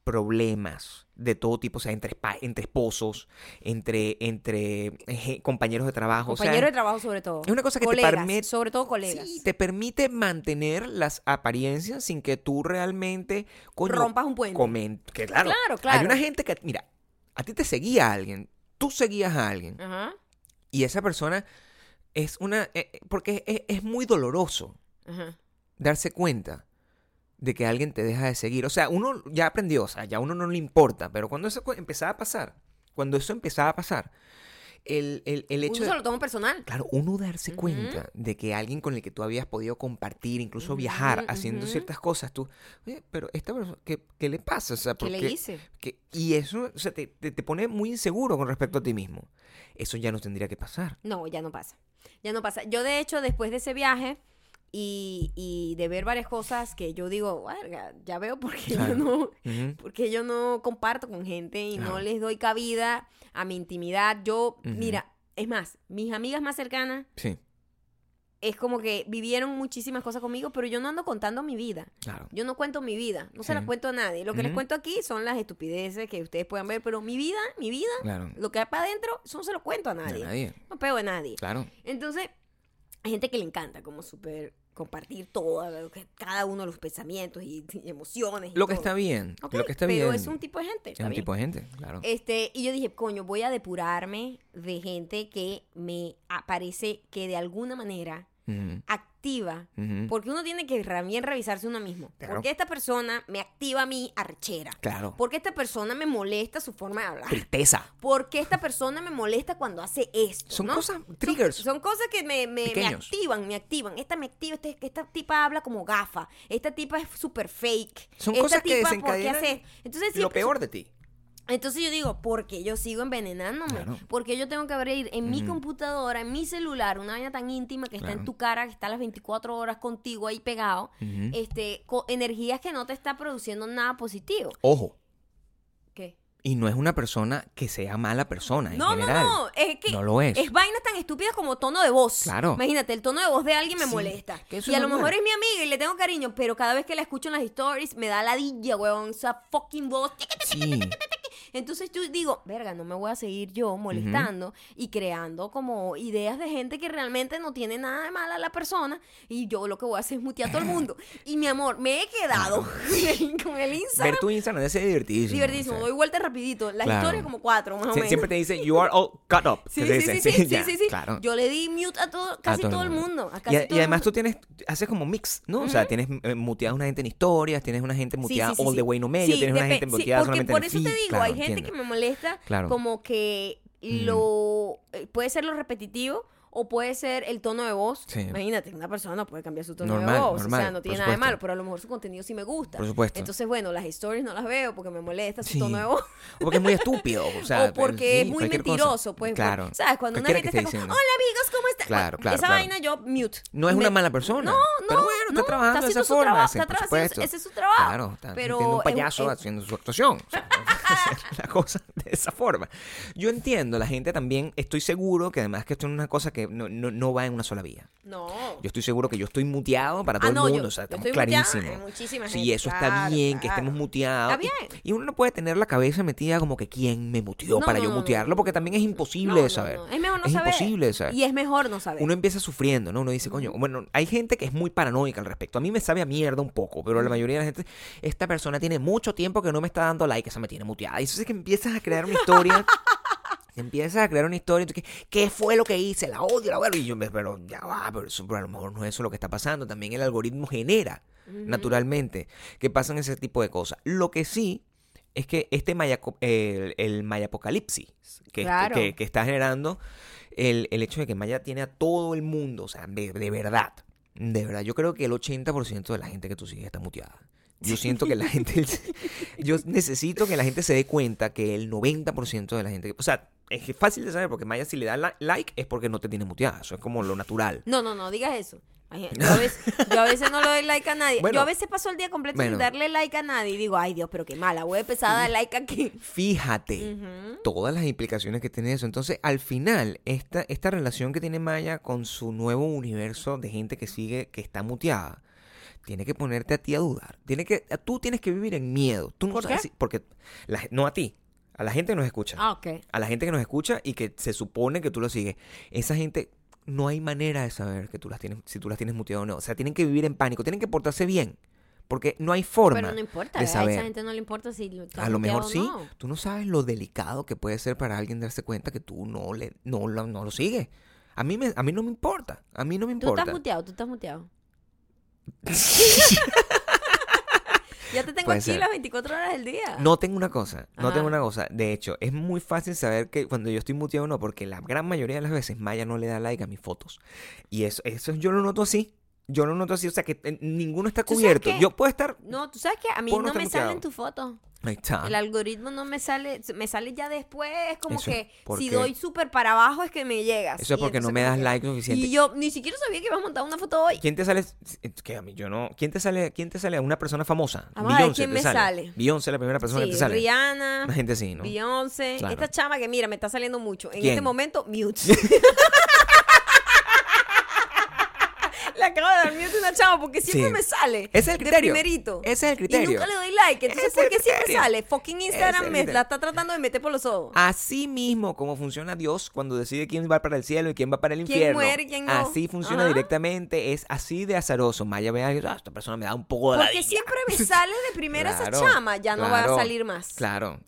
Problemas de todo tipo, o sea, entre, entre esposos, entre, entre eh, compañeros de trabajo. o sea, Compañero de trabajo sobre todo. es una cosa que te permite- Sobre todo colegas. Sí, te permite mantener las apariencias sin que tú realmente coño, Rompas un puente. que claro, Claro, claro. Hay una gente que, mira, a ti te seguía alguien, tú seguías a alguien Ajá. y esa persona es una, eh, eh, porque es, es muy doloroso Ajá. darse cuenta de que alguien te deja de seguir. O sea, uno ya aprendió, o sea, ya a uno no le importa, pero cuando eso empezaba a pasar, cuando eso empezaba a pasar, el, el, el hecho Uno se lo toma personal. Claro, uno darse cuenta de que alguien con el que tú habías podido compartir, incluso viajar, haciendo ciertas cosas, tú, oye, pero esta persona, ¿qué, qué le pasa? O sea, ¿Qué ¿por le hice? qué- y eso o sea, te, te- te pone muy inseguro con respecto a ti mismo. Eso ya no tendría que pasar. No, ya no pasa. Ya no pasa. Yo, de hecho, después de ese viaje y, y de ver varias cosas que yo digo, "Verga, ya veo por qué Claro. yo no, porque yo no comparto con gente y no les doy cabida a mi intimidad. Yo, mira, es más, mis amigas más cercanas Sí, es como que vivieron muchísimas cosas conmigo, pero yo no ando contando mi vida. claro. Yo no cuento mi vida, no se las cuento a nadie. Lo que les cuento aquí son las estupideces que ustedes puedan ver, pero mi vida, mi vida, Claro. lo que hay para adentro, eso no se lo cuento a nadie. No pego a nadie. Claro. Entonces, hay gente que le encanta como súper compartir todo, cada uno de los pensamientos y, y emociones. y Lo que está bien. Lo que está pero bien. es un tipo de gente. Es un bien. tipo de gente, claro. Este, y yo dije, coño, voy a depurarme de gente que me parece que de alguna manera Activa porque uno tiene que también revisarse uno mismo. Claro. Porque esta persona me activa a mí arrechera. Claro. Porque esta persona me molesta su forma de hablar. Tristeza. Porque esta persona me molesta cuando hace esto. Son ¿no? cosas, triggers. Son, cosas que me, me- me Pequeños. activan, me activan. Esta me activa, este- esta tipa habla como gafa. Esta tipa es súper fake. Son esta cosas que tipa, ¿por qué desencadenan hace? Entonces, Lo peor de ti. Entonces yo digo, ¿por qué yo sigo envenenándome? Claro. Porque yo tengo que abrir en mi computadora, en mi celular, una vaina tan íntima que está en tu cara, que está las 24 horas contigo ahí pegado, este, con energías que no te está produciendo nada positivo. Ojo. ¿Qué? Y no es una persona que sea mala persona en No, no, general. no, es que No lo es. es vainas tan estúpidas como tono de voz. Claro. Imagínate, el tono de voz de alguien me Sí, molesta. que eso Y a lo normal. mejor es mi amiga y le tengo cariño, pero cada vez que la escucho en las stories me da ladilla, weón, esa fucking voz. Sí. Entonces yo digo, verga, no me voy a seguir yo molestando y creando como ideas de gente que realmente no tiene nada de mala la persona y yo lo que voy a hacer es mutear a todo el mundo. Y mi amor, me he quedado con el Instagram. Ver tu Instagram ser divertidísimo. Divertísimo, o sea. doy vuelta rapidito. Las Claro. historias como cuatro, más o menos. Siempre te dice, you are all cut up. Sí, sí, sí, sí, sí, ya, sí, sí. Claro. Yo le di mute a todo, casi A todo, el mundo. A Y, casi a- y todo el además mundo. tú tienes, haces como mix, ¿no? O sea, tienes eh, muteada una gente en historias, tienes una gente muteada all the way no medio, tienes una gente muteada porque solamente por en eso te digo, Claro, hay gente entiendo. que me molesta Claro. como que lo eh, puede ser lo repetitivo o puede ser el tono de voz. Sí. Imagínate, una persona puede cambiar su tono Normal, de voz, o sea, no tiene nada de malo, pero a lo mejor su contenido sí me gusta. Por supuesto. Entonces, bueno, las stories no las veo porque me molesta su Sí. tono de voz. O porque es muy estúpido. O, sea, o porque sí, es muy cosa. mentiroso, pues. Claro. pues, ¿Sabes? Cuando una gente está como, hola amigos, ¿cómo están? Claro, claro, Esa claro. vaina yo mute. No es Me- una mala persona. No, Pero no, bueno, está no, trabajando de haciendo esa su forma. está trabajando, ese es su trabajo. Claro, está Pero un payaso haciendo su actuación. La cosa de esa forma. Yo entiendo, la gente también, estoy seguro que además que esto es una cosa que no, no, no va en una sola vía. No. Yo estoy seguro que yo estoy muteado para Ah, todo no, el yo- mundo, o sea, yo estamos clarísimos. Sí, eso está claro, bien, que estemos muteados. Está bien. Y, uno no puede tener la cabeza metida como que quién me muteó para yo mutearlo, porque también es imposible de saber. Es mejor no es saber. imposible de saber. Y es mejor no saber. Uno empieza sufriendo, ¿no? Uno dice, coño, bueno, hay gente que es muy paranoica al respecto. A mí me sabe a mierda un poco, pero la mayoría de la gente, esta persona tiene mucho tiempo que no me está dando like, esa me tiene muteada. Y eso es que empiezas a crear una historia. Empiezas a crear una historia, entonces, ¿qué, fue lo que hice? La odio, la odio. Y yo, me- pero ya va, pero, eso, pero a lo mejor no es eso lo que está pasando. También el algoritmo genera, naturalmente, que pasan ese tipo de cosas. Lo que sí es que este maya, el, el mayapocalipsis que, Claro. que, que está generando el, el hecho de que Maya tiene a todo el mundo, o sea, de, de verdad, de verdad, yo creo que el 80% de la gente que tú sigues está muteada. Yo siento que la gente, yo necesito que la gente se dé cuenta que el 90% de la gente, o sea, es fácil de saber porque Maya si le da la- like es porque no te tiene muteada, eso es como lo natural. No, no, no digas eso. Ay, Yo a, veces, yo a veces no le doy like a nadie. Bueno. yo a veces paso el día completo Bueno. sin darle like a nadie y digo, ay Dios, pero qué mala, voy a empezar a dar like aquí. Fíjate todas las implicaciones que tiene eso. Entonces, al final, esta, esta relación que tiene Maya con su nuevo universo de gente que sigue, que está muteada, tiene que ponerte a ti a dudar. Tiene que, tú tienes que vivir en miedo. Tú no ¿Por sabes qué? si- porque la- no a ti, a la gente que nos escucha. Ah, ok. A la gente que nos escucha y que se supone que tú lo sigues. Esa gente no hay manera de saber que tú las tienes, si tú las tienes muteado o no. O sea, tienen que vivir en pánico, tienen que portarse bien. Porque no hay forma Pero no importa, de a saber. esa gente no le importa si lo A lo mejor sí. no. Tú no sabes lo delicado que puede ser para alguien darse cuenta que tú no le no, lo- no lo sigues. A mí, me, a mí no me importa. A mí no me Tú importa. estás muteado, tú estás muteado. ya te tengo aquí ser. las 24 horas del día. No tengo una cosa, no Ajá. tengo una cosa. De hecho, es muy fácil saber que cuando yo estoy muteado o no, porque la gran mayoría de las veces Maya no le da like a mis fotos. Y eso, eso yo lo noto así. Yo lo noto así, o sea que eh, ninguno está ¿Tú sabes cubierto. Yo puedo estar. No, tú sabes que a mí Puedo no no me estar salen tus fotos. Ahí está. El algoritmo no me sale, me sale ya después, como Eso, que ¿por si doy súper para abajo es que me llegas. Eso es Y porque no entonces me como das que- like suficiente. Y yo ni siquiera sabía que ibas a montar una foto hoy. ¿Quién te sale? Es que a mí yo no. ¿Quién te sale? ¿Quién te sale a una persona famosa? Vamos a ver quién te me sale. Beyoncé es la primera persona Sí, que te sale. Rihanna, Una gente así, ¿no? Beyoncé, Claro. esta chama que mira, me está saliendo mucho. En ¿Quién? este momento, mute. Acabo de dar mute una chama porque siempre Sí. me sale. Es el de criterio. primerito. Ese es el Y criterio. nunca le doy like. Entonces, ¿por qué siempre sale? Fucking Instagram me la está tratando de meter por los ojos. Así mismo como funciona Dios cuando decide quién va para el cielo y quién va para el ¿Quién infierno. muere y quién no? Así funciona Ajá. directamente, es así de azaroso. Maya vea que "Ah, esta persona me da un poco de Porque ladilla". siempre me sale de primera Claro, esa chama, ya no va a salir más. Claro.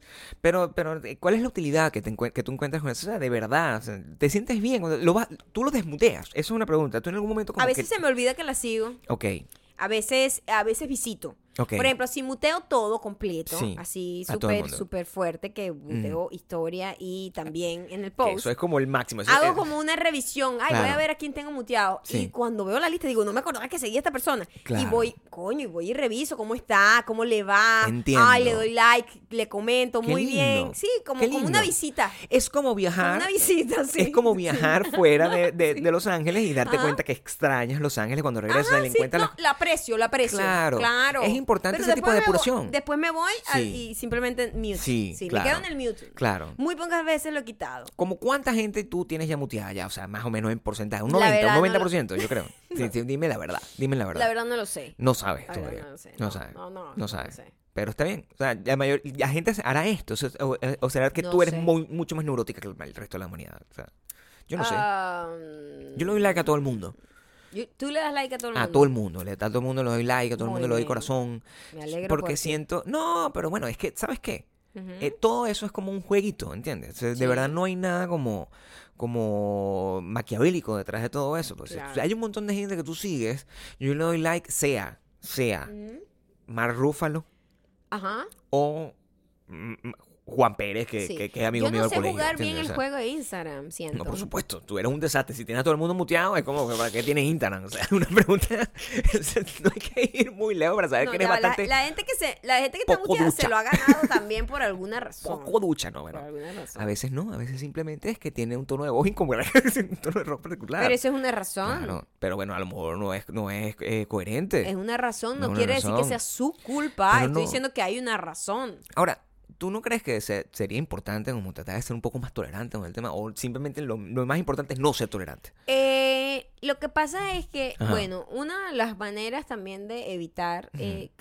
Pero, pero eh, ¿cuál es la utilidad que, te que tú encuentras con eso? O sea, de verdad, o sea, ¿te sientes bien? Cuando Lo vas- tú lo desmuteas. Eso es una pregunta. Tú en algún momento como A veces que... se me olvida que la sigo. Ok, A veces, a veces visito. Por ejemplo, si muteo todo completo, Sí, así súper, súper fuerte, que muteo historia y también en el post. eso es como el máximo. eso Hago es- como una revisión. Ay, voy a ver a quién tengo muteado. Sí. Y cuando veo la lista, digo, no me acordaba que seguía a esta persona. Y voy, coño, y voy y reviso cómo está, cómo le va. Entiendo. Ay, le doy like, le comento, Qué muy bien. Sí, como, como una visita. Es como Como viajar. una visita, sí. Es como viajar fuera de, de- Los Ángeles y darte Ajá. cuenta que extrañas Los Ángeles cuando regresas Ajá, y le sí, encuentras no, las- la aprecio, la aprecio. Claro. Claro. Es importante Pero ese tipo de me depuración. después me voy al- Sí. y simplemente mute. Sí, me claro. quedo en el mute. Claro. Muy pocas veces lo he quitado. ¿Como cuánta gente tú tienes ya muteada ya? O sea, más o menos en porcentaje. Un La 90, verdad, un no 90%, yo creo. Sí, dime la verdad. Dime la verdad. La verdad no lo sé. No sabes La todavía. no lo sé. No, No, sabes. no, no, No no sabes. sé. Pero está bien. O sea, la, mayor, la gente hará esto. O, sea, o- será que No tú eres muy- mucho más neurótica que el, el resto de la humanidad. O sea, yo no sé. Ah, Yo le doy like a todo el mundo. Yo- Tú le das like a todo el mundo. A todo el mundo. Le, a todo el mundo le doy like, a todo el mundo le doy bien. corazón. Me alegro Porque por ti. siento. No, pero bueno, es que, ¿sabes qué? Eh, todo eso es como un jueguito, ¿entiendes? O sea, Sí. De verdad no hay nada como, como maquiavélico detrás de todo eso. Pues. Claro. O sea, hay un montón de gente que tú sigues. Yo le doy like, sea, sea. Mar Rúfalo Ajá. o Juan Pérez, que, sí. que- que es amigo Yo mío no del sé colegio. jugar bien el O sea, juego de Instagram, siento. No, por supuesto, tú eres un desastre. Si tienes a todo el mundo muteado, es como para qué tienes Instagram. O sea, una pregunta. no hay que ir muy lejos para saber No, que eres va, la- bastante la, gente que se, la gente que está muteada ducha. se lo ha ganado también por alguna razón. poco ducha, ¿no? Por Bueno, alguna razón. a veces no, a veces simplemente es que tiene un tono de voz incongruente, un tono de ropa particular. Pero eso es una razón. Claro, pero bueno, a lo mejor no es, no es eh, coherente. Es una razón, No no, quiere decir que razón. sea su culpa. Pero Estoy no. diciendo que hay una razón. Ahora, ¿Tú no crees que se- sería importante como tratar de ser un poco más tolerante con el tema? ¿O simplemente lo, lo más importante es no ser tolerante? Eh, lo que pasa es que, Ajá. bueno, una de las maneras también de evitar, eh,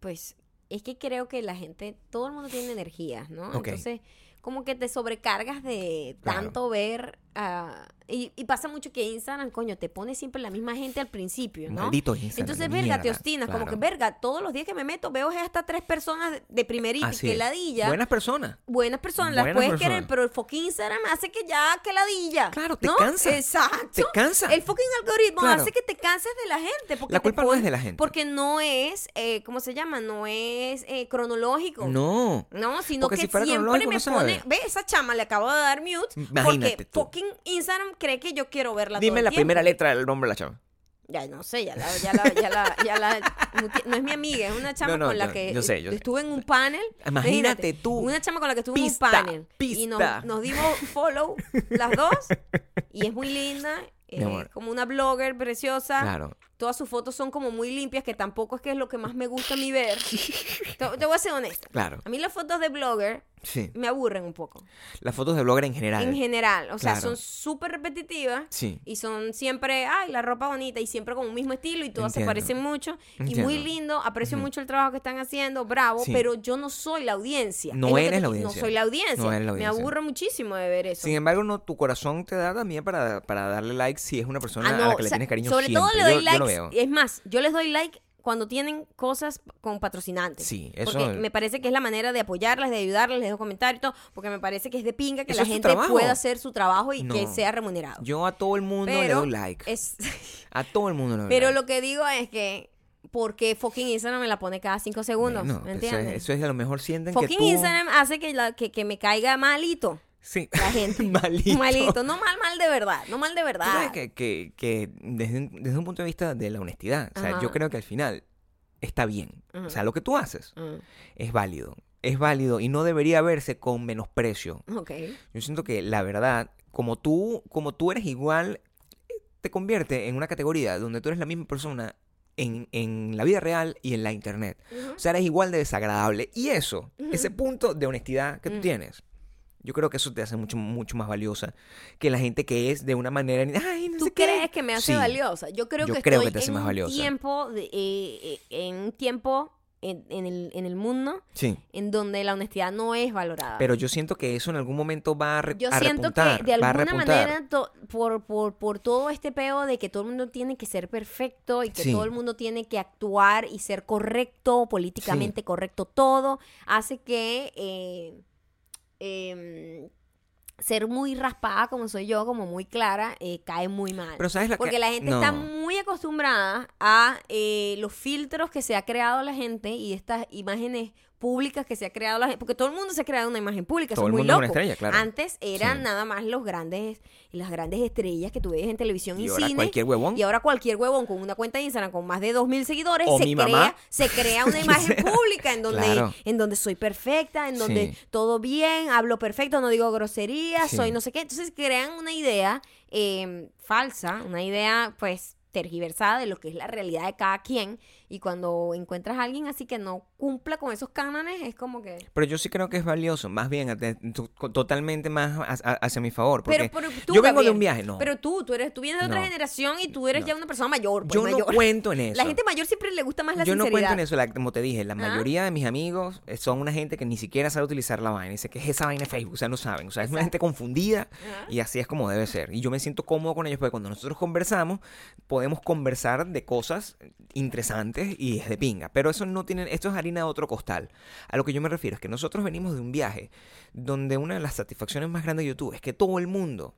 pues, es que creo que la gente, todo el mundo tiene energías, ¿no? Entonces, como que te sobrecargas de Claro. tanto ver. ah, y, y pasa mucho que Instagram, coño, te pone siempre la misma gente al principio, ¿no? Maldito Instagram, Entonces, verga, te mierda, obstinas. Como que, verga, todos los días que me meto veo a estas tres personas de- primerita Así que es. ladilla. Buenas personas. buenas personas, las puedes personas. querer, pero el fucking Instagram hace que ya, que ladilla. Claro, te ¿no? cansa. Exacto. Te cansa. El fucking algoritmo Claro. hace que te canses de la gente. Porque La te culpa no es de la gente. Porque no es, eh, ¿cómo se llama? No es eh, cronológico. No. No, sino Porque que si fuera siempre me no pone. Ve. Ve, esa chama le acabo de dar mute. Imagínate porque tú. fucking Instagram cree que yo quiero verla Dime todo el la tiempo. primera letra del nombre de la chava. Ya no sé, ya la, ya la, ya la, ya la- no es mi amiga, es una chama No, no, con la que yo sé, yo sé. estuve en un panel. Imagínate tú. Una chama con la que estuve Pista, en un panel. Y nos, pista. nos dimos follow las dos. Y es muy linda. Eh, como una blogger preciosa. Claro. Todas sus fotos son como muy limpias, que tampoco es que es lo que más me gusta a mí ver. te, te voy a ser honesta. Claro. A mí las fotos de blogger Sí. me aburren un poco. Las fotos de blogger en general. En general. O sea, son súper repetitivas. Sí. Y son siempre, ay, la ropa bonita y siempre con un mismo estilo y todas Entiendo. se parecen mucho. Y Entiendo. muy lindo, aprecio mucho el trabajo que están haciendo, bravo, Sí. pero yo no soy la audiencia. No eres la audiencia. No soy la audiencia. No eres la Me audiencia. aburre muchísimo de ver eso. Sin embargo, no, tu corazón te da también para, para darle like si es una persona Ah, a la que o le tienes cariño Sobre siempre. todo le doy yo, yo lo likes. veo. Es más, yo les doy like cuando tienen cosas con patrocinantes. Sí, eso- Porque me parece que es la manera de apoyarlas, de ayudarles, les dejo comentarios y todo, porque me parece que es de pinga que Eso la gente pueda hacer su trabajo y No. que sea remunerado. Yo a todo el mundo le doy like. es... A todo el mundo le doy Pero like. lo que digo es que, porque fucking Instagram me la pone cada cinco segundos? Bueno, ¿Me eso, entiendes? es, eso es a lo mejor sienten que fucking tú... Instagram hace que, la- que, que me caiga malito Sí. la gente. Malito. Malito. No mal, mal de verdad. No mal de Tú verdad. sabes que, que, que desde, un- desde un punto de vista de la honestidad, o sea, Ajá. yo creo que al final está bien. Ajá. O sea, lo que tú haces es válido. Es válido y no debería verse con menosprecio. ok. Yo siento que la verdad, como tú, como tú eres igual, te convierte en una categoría donde tú eres la misma persona en, en la vida real y en la internet. O sea, eres igual de desagradable. Y eso, ese punto de honestidad que tú Mm. tienes, yo creo que eso te hace mucho, mucho más valiosa que la gente que es de una manera... Ay, no ¿Tú sé qué". crees que me hace Sí. valiosa? Yo creo Yo que creo estoy que te hace en más valiosa. tiempo, de- eh, eh, en un tiempo en, en el, en el mundo Sí. en donde la honestidad no es valorada. Pero yo siento que eso en algún momento va a, re- Yo a siento repuntar. que de alguna manera, to- por, por, por todo este peo de que todo el mundo tiene que ser perfecto y que Sí. todo el mundo tiene que actuar y ser correcto, políticamente correcto todo, hace que eh, em, ser muy raspada como soy yo, como muy clara, eh, cae muy mal. Pero ¿sabes la Porque que- la gente no. está muy acostumbrada a eh, los filtros que se ha creado la gente y estas imágenes públicas que se ha creado la gente. Porque todo el mundo se ha creado una imagen pública. Todo eso es el muy mundo es loco. una estrella, claro. Antes eran Sí. nada más los grandes, las grandes estrellas que tú ves en televisión Y y, ahora cine. cualquier huevón. Y ahora cualquier huevón con una cuenta de Instagram con más de 2.000 seguidores O se crea, mamá. se crea una imagen pública en donde, Claro. en donde soy perfecta, en donde Sí. todo bien, hablo perfecto, no digo groserías, Sí. soy no sé qué. Entonces crean una idea eh, falsa, una idea pues tergiversada de lo que es la realidad de cada quien. Y cuando encuentras a alguien así que no cumpla con esos cánones, es como que... Pero yo sí creo que es valioso, más bien, totalmente más ha- ha- hacia mi favor. Porque Pero, pero tú, yo vengo de un viaje, no. Pero tú, tú eres, tú vienes de otra No. generación y tú eres No. ya una persona mayor. pues, yo no cuento en eso. La gente mayor siempre le gusta más la yo no sinceridad. cuento en eso, la- como te dije, la Ah. mayoría de mis amigos eh, son una gente que ni siquiera sabe utilizar la vaina. Dice que es esa vaina de Facebook, o sea, no saben. O sea, es una gente confundida y así es como debe ser. Y yo me siento cómodo con ellos porque cuando nosotros conversamos, podemos conversar de cosas interesantes y es de pinga. Pero eso no tiene, esto es harina de otro costal. A lo que yo me refiero es que nosotros venimos de un viaje donde una de las satisfacciones más grandes de YouTube es que todo el mundo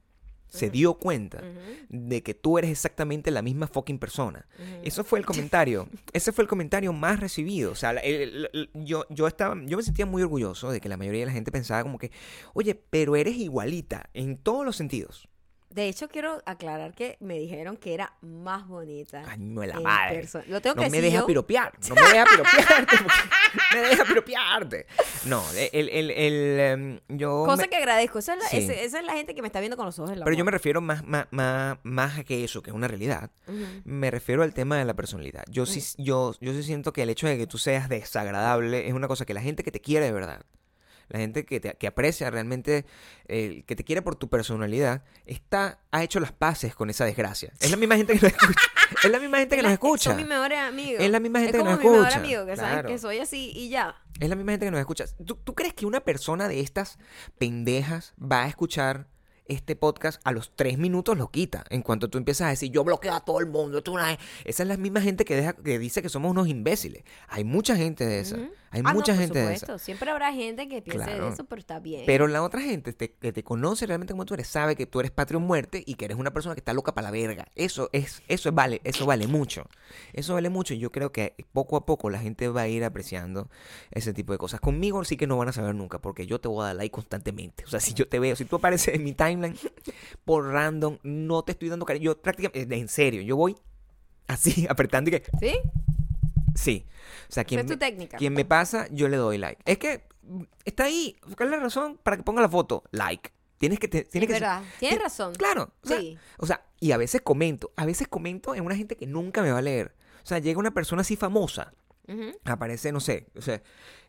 se dio cuenta de que tú eres exactamente la misma fucking persona. Eso fue el comentario. Ese fue el comentario más recibido. O sea, la- el- el- yo, yo estaba, yo me sentía muy orgulloso de que la mayoría de la gente pensaba como que, oye, pero eres igualita en todos los sentidos. De hecho, quiero aclarar que me dijeron que era más bonita. Ay, no es la en madre. Lo tengo No que me deja yo. piropear. No me deja piropearte. me deja piropearte. No, el, el, el, em, yo... Cosa me- que agradezco. Esa es, la, Sí. ese- esa es la gente que me está viendo con los ojos en la pero yo me refiero más, más, más, más a que eso, que es una realidad. Me refiero al tema de la personalidad. Yo sí, Mm. yo, yo sí siento que el hecho de que tú seas desagradable es una cosa que la gente que te quiere de verdad la gente que, te, que aprecia realmente, eh, que te quiere por tu personalidad, está, ha hecho las paces con esa desgracia. Es la misma gente que nos escucha. Es la misma gente que nos escucha. Son mis mejores amigos. Es la misma gente es que como nos mi mejor amigo, que saben Claro. que soy así y ya. Es la misma gente que nos escucha. ¿Tú, tú crees que una persona de estas pendejas va a escuchar este podcast a los tres minutos lo quita? En cuanto tú empiezas a decir, yo bloqueo a todo el mundo. Tú una... Esa es la misma gente que, deja, que dice que somos unos imbéciles. Hay mucha gente de esa. Hay Ah, no, mucha por gente de esa. supuesto. Siempre habrá gente que piense Claro. de eso, pero está bien. Pero la otra gente te- que te conoce realmente como tú eres, sabe que tú eres patria o muerte y que eres una persona que está loca para la verga. Eso es, eso es vale, eso vale mucho. Eso vale mucho y yo creo que poco a poco la gente va a ir apreciando ese tipo de cosas. Conmigo sí que no van a saber nunca, porque yo te voy a dar like constantemente. O sea, si yo te veo, si tú apareces en mi timeline por random, no te estoy dando cariño. Yo prácticamente, en serio, yo voy así, apretando y que, ¿Sí? Sí. O sea, Esa quien es tu me- técnica. quien me pasa, yo le doy like. Es que está ahí. ¿Cuál es la razón para que ponga la foto? Like. Tienes que... te- Es tienes que verdad. Tienes ti- razón. Claro. O sea, Sí. o sea, y a veces comento. A veces comento en una gente que nunca me va a leer. O sea, llega una persona así famosa. Ujú. Aparece, no sé, o sea,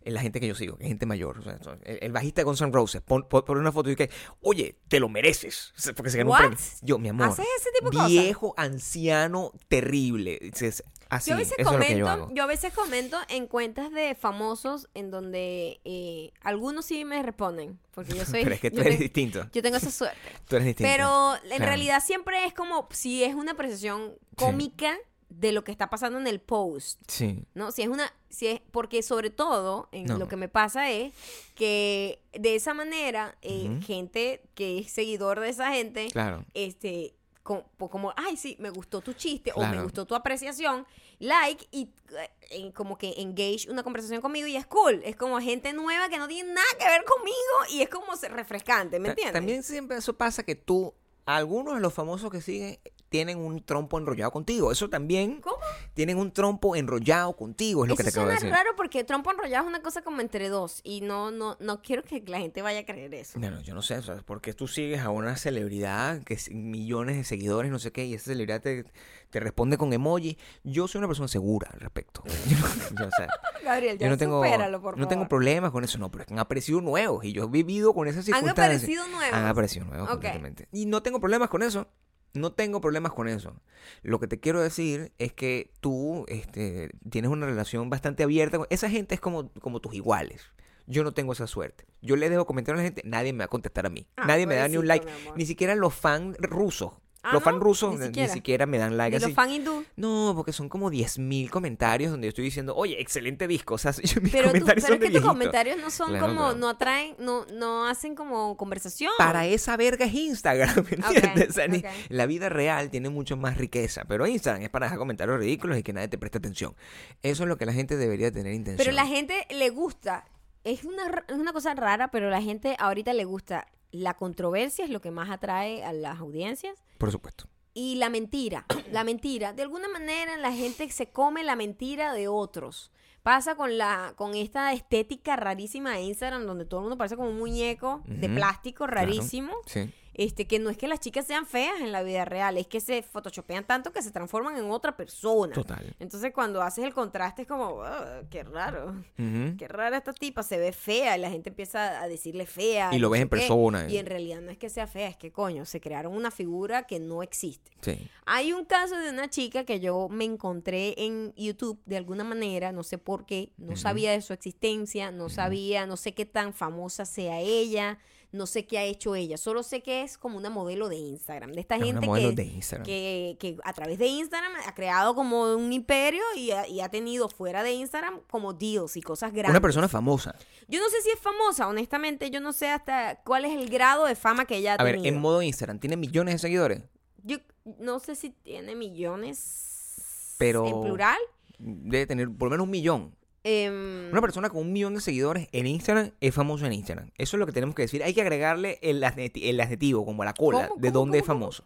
en la gente que yo sigo, que es gente mayor. O sea, son- el, el bajista de Guns N' Roses pon, una foto y que, oye, te lo mereces. O sea, Porque se ganó un What? premio. Yo, mi amor. ¿Haces ese tipo de cosas? Viejo, anciano, terrible. Dices, Así, yo a veces yo comento, yo a veces comento en cuentas de famosos en donde eh, algunos sí me responden, porque yo soy Pero es que tú eres te- distinto. yo tengo esa suerte. Tú eres distinto. Pero en Claro. realidad siempre es como si es una apreciación cómica de lo que está pasando en el post. Sí. ¿no? Si es una, si es, porque sobre todo, en No. lo que me pasa es que de esa manera, eh, gente que es seguidor de esa gente, Claro. este, co- po- como, ay, sí, me gustó tu chiste o me gustó tu apreciación, like y eh, en- como que engage una conversación conmigo y es cool. Es como gente nueva que no tiene nada que ver conmigo y es como refrescante, ¿me Ta- entiendes? También siempre eso pasa que tú, algunos de los famosos que siguen tienen un trompo enrollado contigo. Eso también ¿Cómo? tienen un trompo enrollado contigo, es lo Eso que te suena decir. raro porque trompo enrollado es una cosa como entre dos y no, no, no quiero que la gente vaya a creer eso. Bueno, yo no sé, ¿sabes? Porque tú sigues a una celebridad que es millones de seguidores, no sé qué, y esa celebridad te, te responde con emoji. Yo soy una persona segura al respecto. Yo no, yo, o sea, Gabriel, ya yo no tengo, supéralo, por no tengo favor. problemas con eso, no, pero es que han aparecido nuevos y yo he vivido con esas circunstancias. aparecido nuevos? Han aparecido nuevos, Ok. completamente. Y no tengo problemas con eso. No tengo problemas con eso. Lo que te quiero decir es que tú este, tienes una relación bastante abierta. con- Esa gente es como, como tus iguales. Yo no tengo esa suerte. Yo le dejo comentarios a la gente, nadie me va a contestar a mí. Ah, nadie me da ni un like. Ni siquiera los fans rusos. Ah, los ¿no? fans rusos Ni ni siquiera. me dan like ¿Y los así. fan hindú? No, porque son como 10.000 comentarios donde yo estoy diciendo, oye, excelente disco. O sea, mis Pero, tú- comentarios pero son es de que tus comentarios no son Claro, como, claro. no atraen, no, no hacen como conversación. Para esa verga es Instagram, ¿me entiendes? O sea, ni- ok. La vida real tiene mucho más riqueza, pero Instagram es para dejar comentarios ridículos y que nadie te preste atención. Eso es lo que la gente debería tener intención. Pero la gente le gusta. Es una, es una cosa rara, pero la gente ahorita le gusta. La controversia es lo que más atrae a las audiencias. Por supuesto. Y la mentira, la mentira. De alguna manera la gente se come la mentira de otros. Pasa con la con esta estética rarísima de Instagram donde todo el mundo parece como un muñeco de plástico claro. rarísimo. Sí. Este, que no es que las chicas sean feas en la vida real, es que se photoshopean tanto que se transforman en otra persona. Total. Entonces cuando haces el contraste es como, "Ah, qué raro. Qué rara esta tipa, se ve fea y la gente empieza a decirle fea. Y lo no ves en qué. persona, Y y- en realidad no es que sea fea, es que coño, se crearon una figura que no existe. Sí. Hay un caso de una chica que yo me encontré en YouTube de alguna manera, no sé por qué, no sabía de su existencia, no sabía, no sé qué tan famosa sea ella, no sé qué ha hecho ella, solo sé que es como una modelo de Instagram, de esta Es gente que, de que, que a través de Instagram ha creado como un imperio y ha, y ha tenido fuera de Instagram como deals y cosas grandes. Una persona famosa. Yo no sé si es famosa, honestamente, yo no sé hasta cuál es el grado de fama que ella ha A ver, tenido. en modo Instagram, ¿tiene millones de seguidores? Yo no sé si tiene millones Pero- en plural. Debe tener por lo menos un millón. Em, Una persona con un millón de seguidores en Instagram es famoso en Instagram. Eso es lo que tenemos que decir. Hay que agregarle el, adjeti- el adjetivo, como a la cola, ¿Cómo, de cómo, dónde es cómo, famoso.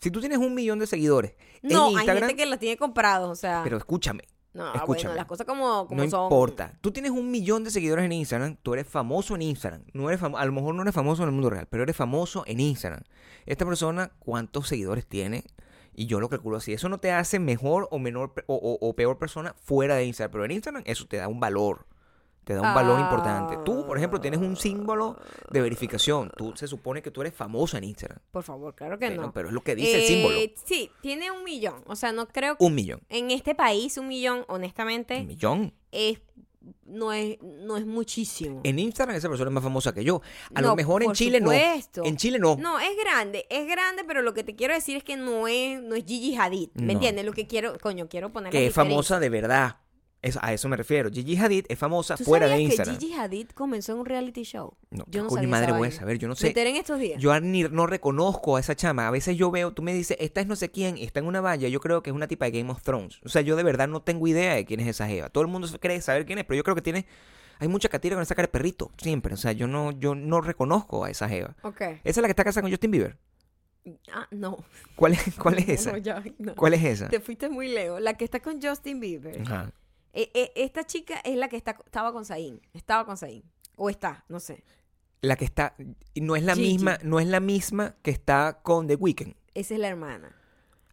Si tú tienes un millón de seguidores no, en hay Instagram, gente que la tiene comprados, o sea. pero escúchame, no, escúchame. bueno, las cosas como, como no son. importa. Tú tienes un millón de seguidores en Instagram, tú eres famoso en Instagram. No eres a lo mejor no eres famoso en el mundo real, pero eres famoso en Instagram. Esta persona, ¿cuántos seguidores tiene? Y yo lo calculo así. Eso no te hace mejor o menor o, o- o peor persona fuera de Instagram, pero en Instagram eso te da un valor. Te da un valor importante. Tú, por ejemplo, tienes un símbolo de verificación. Tú se supone que tú eres famosa en Instagram. Por favor, claro que Bueno, no. pero es lo que dice el Eh, símbolo. Sí, tiene un millón. O sea, no creo que Un millón. en este país un millón, honestamente, Un millón. es no es no es muchísimo. En Instagram esa persona es más famosa que yo. A No, lo mejor en Chile supuesto. no. En Chile no. No, es grande, es grande, pero lo que te quiero decir es que no es, no es Gigi Hadid, ¿me No. entiendes? Lo que quiero, coño, quiero poner que es famosa de verdad. A eso me refiero. Gigi Hadid es famosa ¿Tú fuera de Instagram. que Gigi Hadid comenzó en un reality show? No, yo no sabía madre esa voy a saber, yo no sé. en estos días. Yo ni- no reconozco a esa chama. A veces yo veo, tú me dices, esta es no sé quién, está en una valla. Yo creo que es una tipa de Game of Thrones. O sea, yo de verdad no tengo idea de quién es esa Jeva. Todo el mundo cree saber quién es, pero yo creo que tiene. Hay mucha catira con esa cara de perrito, siempre. O sea, yo no, yo no reconozco a esa Jeva. Ok. ¿Esa es la que está casada con Justin Bieber? Ah, no. ¿Cuál es, cuál es esa? no, ya, no. ¿Cuál es esa? Te fuiste muy lejos. La que está con Justin Bieber. Ajá. Eh, eh, esta chica es la que está, estaba con Zayn. Estaba con Zayn. O está, no sé. La que está. No es la Gigi. misma, no es la misma que está con The Weeknd. Esa es la hermana.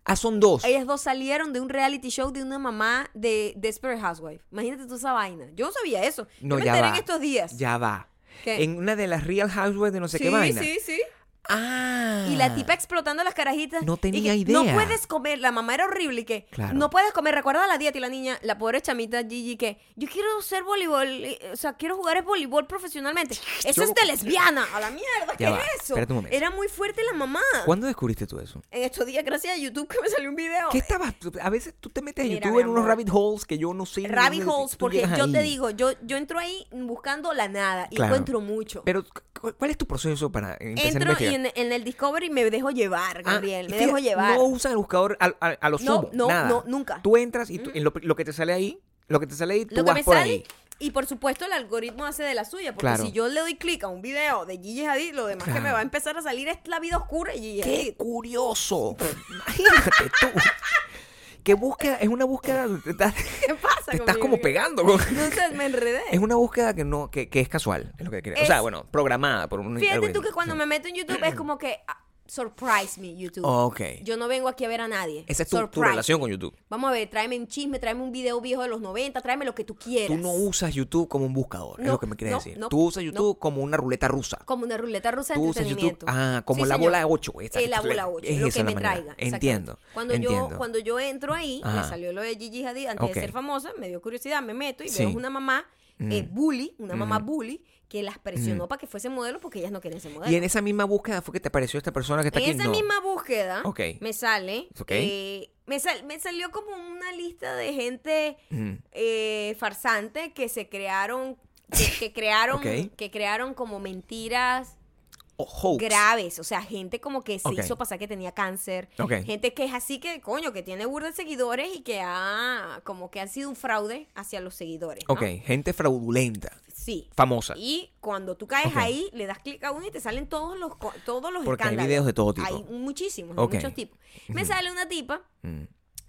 Ah, son dos. Ellas dos salieron de un reality show de una mamá de Desperate Housewife. Imagínate tú esa vaina. Yo no sabía eso. No, Yo me ya enteré va. en estos días. Ya va. ¿Qué? En una de las Real Housewives de no sé sí, qué vaina. sí, sí. Ah. Y la tipa explotando las carajitas. No y tenía que, idea. No puedes comer. La mamá era horrible y que Claro. no puedes comer. Recuerda la dieta y la niña, la pobre chamita Gigi, que yo quiero ser voleibol. eh, O sea, quiero jugar es voleibol profesionalmente. Eso Yo es de lesbiana. A la mierda. ¿Qué va, es eso? espérate un momento. Era muy fuerte la mamá. ¿Cuándo descubriste tú eso? En estos días, gracias a YouTube, que me salió un video. ¿Qué estabas? A veces tú te metes a Mira, YouTube mi en unos rabbit holes que yo no sé. Rabbit holes, porque yo te digo, yo, yo entro ahí buscando la nada y Claro. encuentro mucho. Pero, cu- ¿cuál es tu proceso para empezar a Entro y en, en el Discovery me dejo llevar, Ah, Gabriel. me fíjate, dejo llevar. No usan el buscador a, a- a lo No, sumo. no, nada. no, nunca. Tú entras y tú- en lo, lo que te sale ahí, lo que te sale ahí, tú lo que vas me por sale ahí. y por supuesto el algoritmo hace de la suya porque Claro. si yo le doy clic a un video de Gigi Hadid lo demás que me va a empezar a salir es la vida oscura de Gigi ¡Qué Hadid curioso! Imagínate tú. ¿Qué búsqueda? Es una búsqueda. Te estás, ¿qué pasa te estás como pegando. con- no sé me enredé Es una búsqueda que no que, que es casual. Es lo que quería. O Es- sea, bueno, programada por un fíjate tú que cuando me meto en YouTube es como que ah, surprise me YouTube Ok. yo no vengo aquí a ver a nadie Esa es tu, relación con YouTube. vamos a ver tráeme un chisme tráeme un video viejo de los 90 tráeme lo que tú quieras Tú no usas YouTube como un buscador, es No, lo que me quieres no, decir. no, Tú usas YouTube como una ruleta rusa. como una ruleta rusa de Tú usas YouTube, ah, como Sí, la señor. bola 8. Esa, Eh, la bola 8, es lo que me traiga. Entiendo. Cuando entiendo. yo cuando yo entro ahí, me salió lo de Gigi Hadid antes de ser famosa, me dio curiosidad, me meto y Sí. veo una mamá eh, Mm. bully, una mamá bully que las presionó Mm. para que fuesen modelos porque ellas no querían ser modelos. Y en esa misma búsqueda fue que te apareció esta persona que está En aquí. esa No. misma búsqueda Ok. me sale, Ok. eh, me, sal- me salió como una lista de gente Mm. eh, farsante que se crearon, que, que crearon, que crearon como mentiras hoax. graves, o sea, gente como que se hizo pasar que tenía cáncer, gente que es así que, coño, que tiene burda de seguidores y que ha, como que han sido un fraude hacia los seguidores. ¿no? Ok, gente fraudulenta, Sí. famosa. Y cuando tú caes ahí, le das clic a uno y te salen todos los, todos los Porque hay escándalos. videos de todo tipo. Hay muchísimos, hay muchos tipos. Me sale una tipa Mm,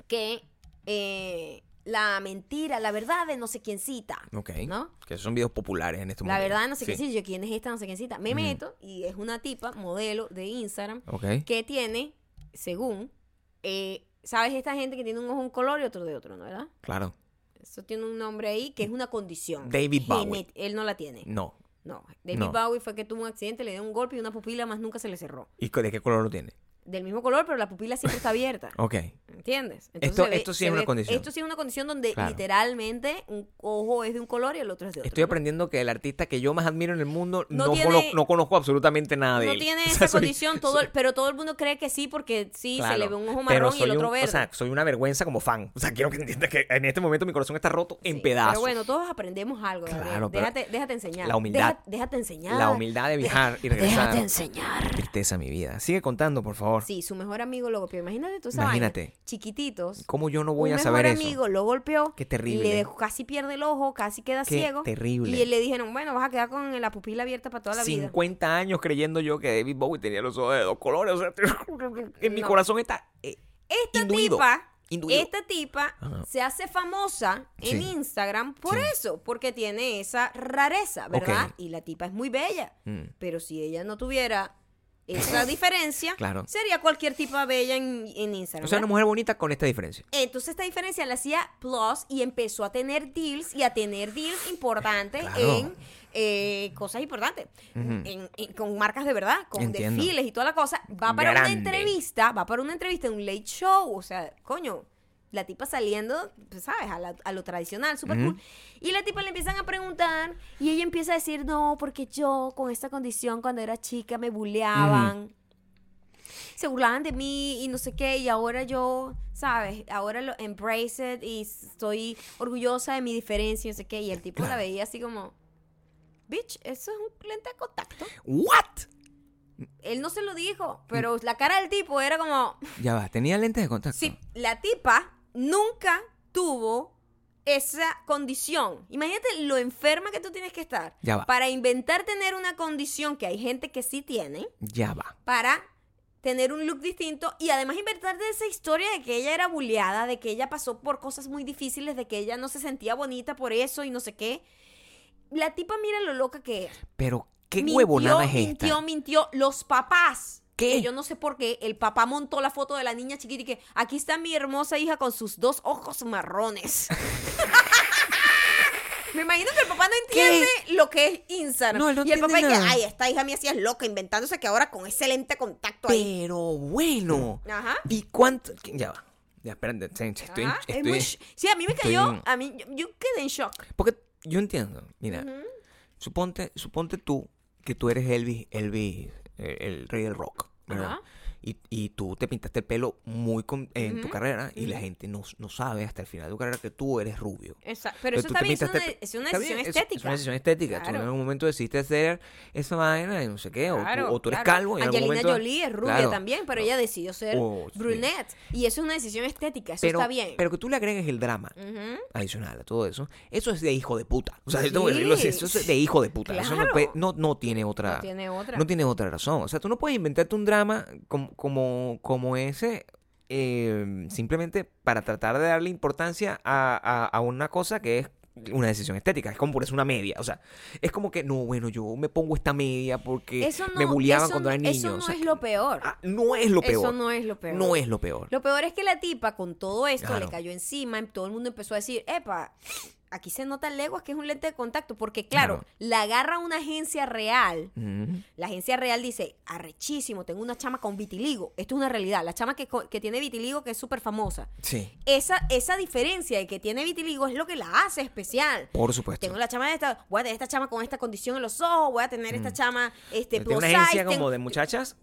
que eh, la mentira, la verdad de no sé quién cita. Ok. ¿No? Que son videos populares en este La momento. verdad de no sé Sí. quién cita. Yo, ¿quién es esta? No sé quién cita. Me meto y es una tipa, modelo de Instagram, Ok. que tiene, según, eh, ¿sabes? Esta gente que tiene un ojo de un color y otro de otro, ¿no? ¿Verdad? Claro. Eso tiene un nombre ahí que es una condición. David Bowie. Él no la tiene. No. No. David No. Bowie fue que tuvo un accidente, le dio un golpe y una pupila más nunca se le cerró. ¿Y de qué color lo tiene? Del mismo color, pero la pupila siempre está abierta. Ok. ¿Entiendes? Esto- se ve- esto sí es una condición. Esto sí es una condición donde Claro. literalmente un ojo es de un color y el otro es de otro. Estoy ¿no? aprendiendo que el artista que yo más admiro en el mundo No no, tiene- cono- no conozco absolutamente nada de No él. tiene O sea, esa soy- condición, todo, soy- pero todo el mundo cree que sí porque sí, se le ve un ojo marrón y el otro un- verde. O sea, soy una vergüenza como fan. O sea, quiero que entiendas que en este momento mi corazón está roto en Sí, pedazos. Pero bueno, todos aprendemos algo. Claro, pero- déjate, déjate enseñar. La humildad. Deja- déjate enseñar. La humildad de viajar y regresar. Déjate enseñar. Tristeza mi vida. Sigue contando, por favor. Sí, su mejor amigo lo golpeó. Imagínate tú esa Imagínate. vaina. Chiquititos. ¿Cómo yo no voy a saber mejor eso? amigo lo golpeó. Qué terrible. Le dejó, casi pierde el ojo, casi queda Qué ciego. terrible. Y le dijeron, bueno, vas a quedar con la pupila abierta para toda la vida. 50 años creyendo yo que David Bowie tenía los ojos de dos colores. O sea, en mi No. corazón está eh, Esta induido, tipa, induido. esta tipa Ajá. se hace famosa en Sí. Instagram por Sí. eso, porque tiene esa rareza, ¿verdad? Y la tipa es muy bella. Mm. Pero si ella no tuviera esa diferencia, Claro. sería cualquier tipa bella en, en Instagram. O sea, una mujer bonita con esta diferencia. Entonces esta diferencia la hacía Plus y empezó a tener deals y a tener deals importantes Claro. en eh, cosas importantes, Ujú. en- en- con marcas de verdad, con Entiendo. desfiles y toda la cosa. Va para una entrevista, va para una entrevista en un late show, o sea, coño. La tipa saliendo, pues, ¿sabes? A, la- a lo tradicional, súper cool. Y la tipa le empiezan a preguntar y ella empieza a decir, no, porque yo con esta condición cuando era chica me buleaban se burlaban de mí y no sé qué, y ahora yo, ¿sabes? Ahora lo embrace it y estoy orgullosa de mi diferencia y no sé qué, y el tipo la veía así como, bitch, eso es un lente de contacto. ¿What? Él no se lo dijo, pero la cara del tipo era como, Ya va, tenía lentes de contacto. sí, la tipa nunca tuvo esa condición. Imagínate lo enferma que tú tienes que estar Ya va. para inventar tener una condición que hay gente que sí tiene Ya va. para tener un look distinto y además inventar de esa historia de que ella era bulleada, de que ella pasó por cosas muy difíciles, de que ella no se sentía bonita por eso y no sé qué. La tipa mira lo loca que es. Pero, ¿qué Mintió, huevonada es esta? Mintió, mintió. Los papás. ¿Qué? que yo no sé por qué. El papá montó la foto de la niña chiquita y que aquí está mi hermosa hija con sus dos ojos marrones. Me imagino que el papá no entiende lo que es Instagram. No, él no y el papá dice, ay, esta hija mía sí es loca, inventándose que ahora con ese lente de contacto ahí. Pero bueno. Ajá. ¿Y cuánto? Ya va. Ya, espérate. Estoy, Ajá, es estoy- muy sí, a mí me cayó, en- a mí, yo, yo quedé en shock. Porque yo entiendo. Mira, suponte, suponte tú que tú eres Elvis, Elvis, el rey del rock. Y, y tú te pintaste el pelo muy con- en tu Ujú, carrera y la ujú. gente no, no sabe hasta el final de tu carrera que tú eres rubio. Exacto. Pero Entonces, eso tú bien, es una, es una decisión bien, es- estética. Es, una decisión estética. Tú Claro. en algún momento decidiste hacer esa vaina y no sé qué. o tú- Claro, o, tú eres claro. calvo y Angelina momento... Jolie es rubia Claro. también, pero ella decidió ser Oh, sí. brunette. Y eso es una decisión estética, eso Pero, está bien. pero que tú le agregues el drama Ujú. adicional a todo eso, eso es de hijo de puta. O sea, Sí. eso es de hijo de puta. Eso no, Claro. puede- no, no tiene otra... No tiene otra. No tiene otra razón. O sea, tú no puedes inventarte un drama como, como, como ese eh, simplemente para tratar de darle importancia a, a- a una cosa que es una decisión estética. Es como ponerse una media. O sea, es como que, no, bueno, yo me pongo esta media porque Eso no, me bulliaban eso cuando no- era niño. Eso O no sea, es lo peor. ah, no es lo peor. Eso no es lo peor. No es lo peor. Lo peor es que la tipa con todo esto Claro. le cayó encima, y todo el mundo empezó a decir, epa, aquí se nota leguas que es un lente de contacto, porque claro, Claro. la agarra una agencia real. Mm, La agencia real dice, arrechísimo, tengo una chama con vitiligo. Esto es una realidad. La chama que, que tiene vitiligo, que es súper famosa. sí, Esa, esa diferencia de que tiene vitiligo es lo que la hace especial. por supuesto. Tengo la chama de esta, voy a tener esta chama con esta condición en los ojos, voy a tener esta chama este, plus una agencia size, como tengo- de muchachas.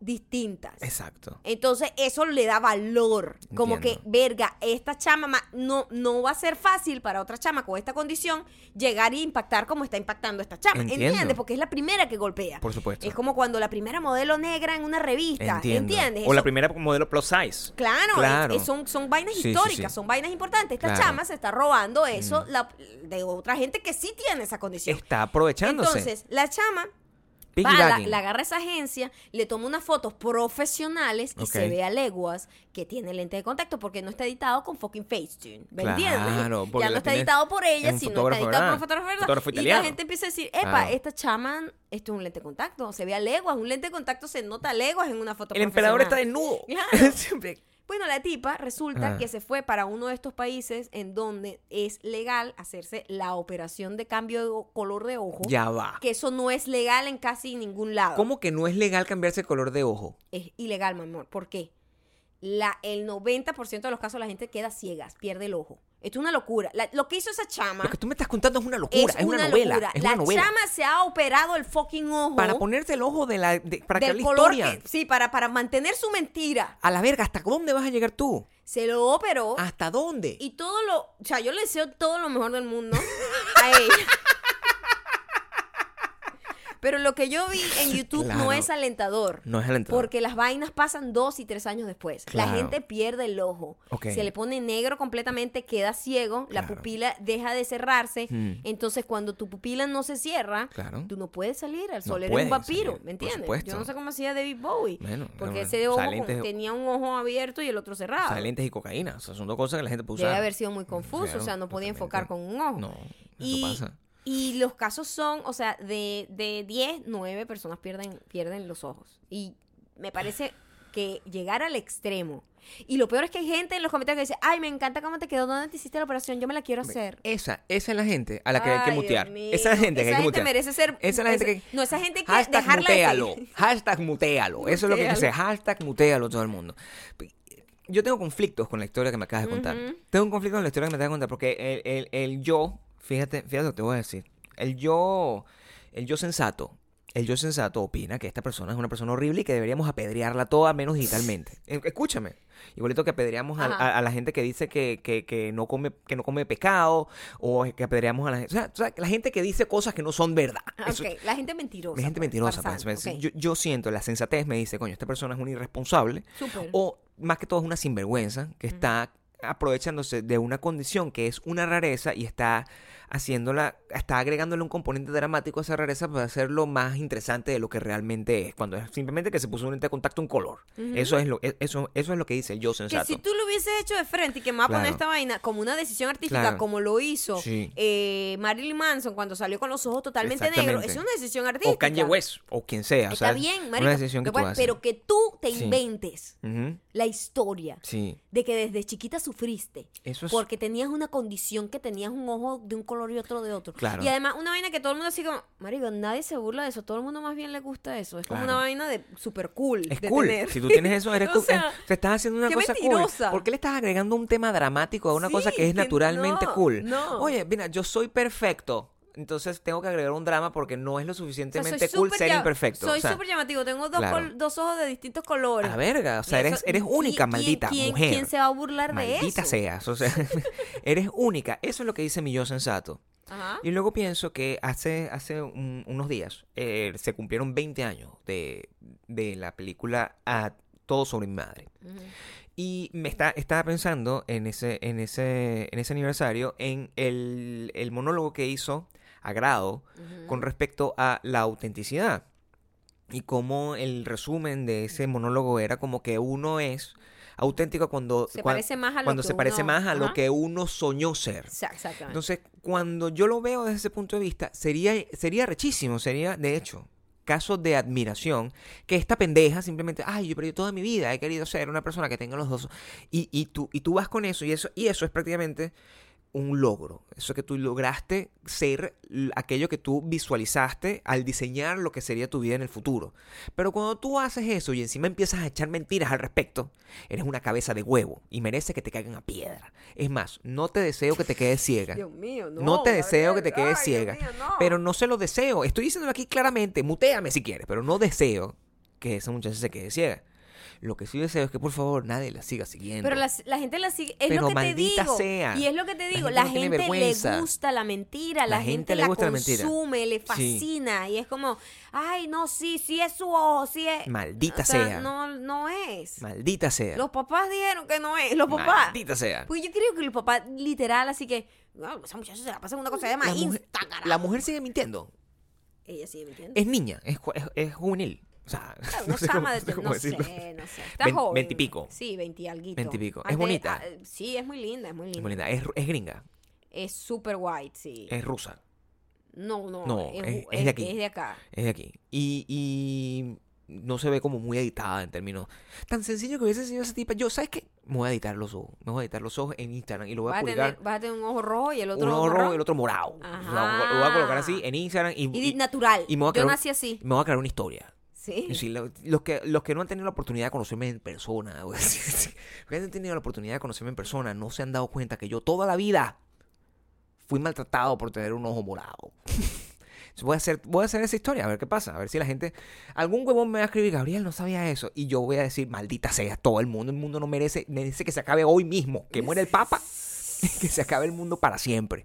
Distintas. Exacto. Entonces eso le da valor. Como Entiendo. que, verga, esta chama ma- no, no va a ser fácil para otra chama con esta condición llegar y impactar como está impactando esta chama. Entiendo. ¿Entiendes? Porque es la primera que golpea. Por supuesto. Es como cuando la primera modelo negra en una revista. Entiendo. ¿Entiendes? O la primera modelo plus size. Claro, Claro. es- es- son, son vainas Sí, históricas, sí. son vainas importantes. Esta Claro. Mm. chama se está robando eso la- de otra gente que sí tiene esa condición. Está aprovechándose. Entonces, la chama va, la, la agarra esa agencia, le toma unas fotos profesionales y se ve a leguas que tiene lente de contacto porque no está editado con fucking Facetune. ¿Me Claro, entiendes? Ya no está editado por ella, sino está editado por ¿verdad? un fotógrafo, Y la gente empieza a decir, epa, esta chama, esto es un lente de contacto, se ve a leguas, un lente de contacto se nota a leguas en una foto El emperador está desnudo. Claro. Siempre. Bueno, la tipa resulta que se fue para uno de estos países en donde es legal hacerse la operación de cambio de color de ojo. Ya va. Que eso no es legal en casi ningún lado. ¿Cómo que no es legal cambiarse el color de ojo? Es ilegal, mi amor. ¿Por qué? La, el 90% de los casos la gente queda ciegas, pierde el ojo. Esto es una locura. La- lo que hizo esa chama Lo que tú me estás contando es una locura, es, una, novela. locura. Es la una novela. chama se ha operado el fucking ojo Para ponerse el ojo de la. de- para crear del la color historia. que- sí, para, para mantener su mentira. A la verga, ¿hasta dónde vas a llegar tú? Se lo operó. ¿Hasta dónde? Y todo lo, o sea, yo le deseo todo lo mejor del mundo a ella. Pero lo que yo vi en YouTube no es alentador. No es alentador. Porque las vainas pasan dos y tres años después. Claro. La gente pierde el ojo. Se le pone negro completamente, queda ciego, la pupila deja de cerrarse. Hmm. Entonces, cuando tu pupila no se cierra, tú no puedes salir al No sol. Eres un vampiro, ¿me entiendes? Yo no sé cómo hacía David Bowie. Bueno, porque ese ojo con- tenía un ojo abierto y el otro cerrado. O sea, lentes y cocaína. O sea, son dos cosas que la gente puede usar. Debe haber sido muy confuso, o sea, no podía enfocar con un ojo. No, eso Y pasa. Y los casos son, o sea, de, de 10, 9 personas pierden, pierden los ojos. Y me parece que llegar al extremo. Y lo peor es que hay gente en los comentarios que dice, ay, me encanta cómo te quedó, ¿dónde te hiciste la operación? Yo me la quiero hacer. Esa, esa es la gente a la que hay que mutear. Esa es la gente que hay que mutear. merece ser... Esa es la gente que- No, esa gente que Hashtag dejarla de mutealo. Hashtag mutealo. Eso es lo que Mutealo. dice. Hashtag mutealo todo el mundo. Yo tengo conflictos con la historia que me acabas de contar. Tengo un conflicto con la historia que me acabas de contar porque el, el- el yo, fíjate, fíjate lo que te voy a decir. El yo, el yo sensato, el yo sensato opina que esta persona es una persona horrible y que deberíamos apedrearla toda menos digitalmente. Eh, Escúchame. Igualito que apedreamos a, Ajá. a- a la gente que dice que, que- que no come que no come pecado o que apedreamos a la gente. O sea, la gente que dice cosas que no son verdad. Ah, Eso- ok, la gente mentirosa. la gente pues, mentirosa, pues, pues, yo, yo siento, la sensatez me dice, coño, esta persona es un irresponsable o más que todo es una sinvergüenza que está aprovechándose de una condición que es una rareza y está haciéndola, está agregándole un componente dramático a esa rareza para hacerlo más interesante de lo que realmente es, cuando es simplemente que se puso un lente de contacto un color. Eso es lo e- eso eso es lo que dice el yo Que sensato. si tú lo hubieses hecho de frente y que me va a poner esta vaina como una decisión artística, Claro. como lo hizo Sí. eh, Marilyn Manson cuando salió con los ojos totalmente negros, es una decisión artística. o Kanye West o quien sea, o Está sea, bien, una marico, decisión que que tú puedes- haces. pero que tú te Sí. inventes Ujú, la historia Sí, de que desde chiquita sufriste eso es porque tenías una condición que tenías un ojo de un color y otro de otro. Claro. Y además una vaina que todo el mundo así como, marico, nadie se burla de eso, todo el mundo más bien le gusta eso. Es como Claro. una vaina de super cool. Es de cool. tener. Si tú tienes eso, eres O cool. sea, te estás haciendo una qué cosa mentirosa. cool. ¿Por qué le estás agregando un tema dramático a una Sí, cosa que es que naturalmente no, cool? no. Oye, mira, yo soy perfecto. Entonces tengo que agregar un drama porque no es lo O sea, suficientemente cool ser imperfecto. Soy O sea, súper llamativo, tengo dos, claro. dos ojos de distintos colores. a verga. O sea, eres, eres ¿quién- única, quién- maldita quién- mujer. ¿Quién se va a burlar de eso? Maldita seas. O sea, eres única. Eso es lo que dice mi yo sensato. Ajá. Y luego pienso que hace, hace un- unos días eh, se cumplieron 20 años de, de la película a Todo sobre mi madre. Y me está, estaba pensando en ese, en ese, en ese aniversario en el, el monólogo que hizo Agrado Ujú. con respecto a la autenticidad. Y cómo el resumen de ese monólogo era como que uno es auténtico cuando, Se cuan- parece más a lo cuando que se parece uno- más a lo que uno soñó ser. Exactamente. Entonces, cuando yo lo veo desde ese punto de vista, sería, sería rechísimo, sería, de hecho, caso de admiración, que esta pendeja simplemente, ay, yo, pero yo toda mi vida he querido ser una persona que tenga los dos. Y, y, tú, y tú vas con eso, y eso, y eso es prácticamente un logro. Eso que tú lograste ser aquello que tú visualizaste al diseñar lo que sería tu vida en el futuro. Pero cuando tú haces eso y encima empiezas a echar mentiras al respecto, eres una cabeza de huevo y merece que te caigan a piedra. Es más, no te deseo que te quedes ciega. Dios mío, no. No te deseo que te quedes Ay, ciega. mío, no. Pero no se lo deseo. Estoy diciéndolo aquí claramente. Mutéame si quieres. Pero no deseo que esa muchacha se quede ciega. Lo que sí deseo es que por favor nadie la siga siguiendo. Pero la, la gente la sigue. Es Pero lo que te digo. sea. Y es lo que te La digo. gente La no gente, le gusta la mentira. La, La gente gente le la la consume, le Sí. fascina. Y es como, ay, no, sí, sí es su ojo, sí es. Maldita O sea, sea. No, no es. Maldita sea. Los papás dijeron que no es. Los papás. Maldita sea. Pues yo creo que el papá literal, así que, no, esa muchacha se la pasa en una cosa de La más mujer, Instagram. la mujer sigue mintiendo. Ella sí, ¿me entiendes? Es niña. Es, es juvenil. O sea, Claro, no sé cómo- de- no sé cómo no decirlo. sé, no sé. Está joven. veintipico. Sí, veintialguito. Veintipico. Es bonita. ah, sí, es muy linda, es muy Es linda. muy linda. Es, es gringa. Es super white, sí. Es rusa. no, no, No, es, es- es de aquí. Es de acá. Es de aquí. Y, y no se ve como muy editada en términos. Tan sencillo que hubiese sido esa tipa. Yo, ¿sabes qué? Me voy a editar los ojos. Me voy a editar los ojos en Instagram y lo voy a Vas publicar. vas a tener un ojo rojo y el otro Uno ojo rojo y el otro morado. Lo Ajá. voy a colocar así en Instagram y, Y, y- natural. y me voy a Yo crear un- nací así. me voy a crear una historia. Sí. Sí, lo- los, que, los que no han tenido la oportunidad de conocerme en persona, güey, los que han tenido la oportunidad de conocerme en persona, no se han dado cuenta que yo toda la vida fui maltratado por tener un ojo morado. Voy a hacer, voy a hacer esa historia, a ver qué pasa, a ver si la gente, algún huevón me va a escribir, Gabriel no sabía eso, y yo voy a decir, maldita sea, todo el mundo, el mundo no merece, merece que se acabe hoy mismo, que muere el Papa, que se acabe el mundo para siempre.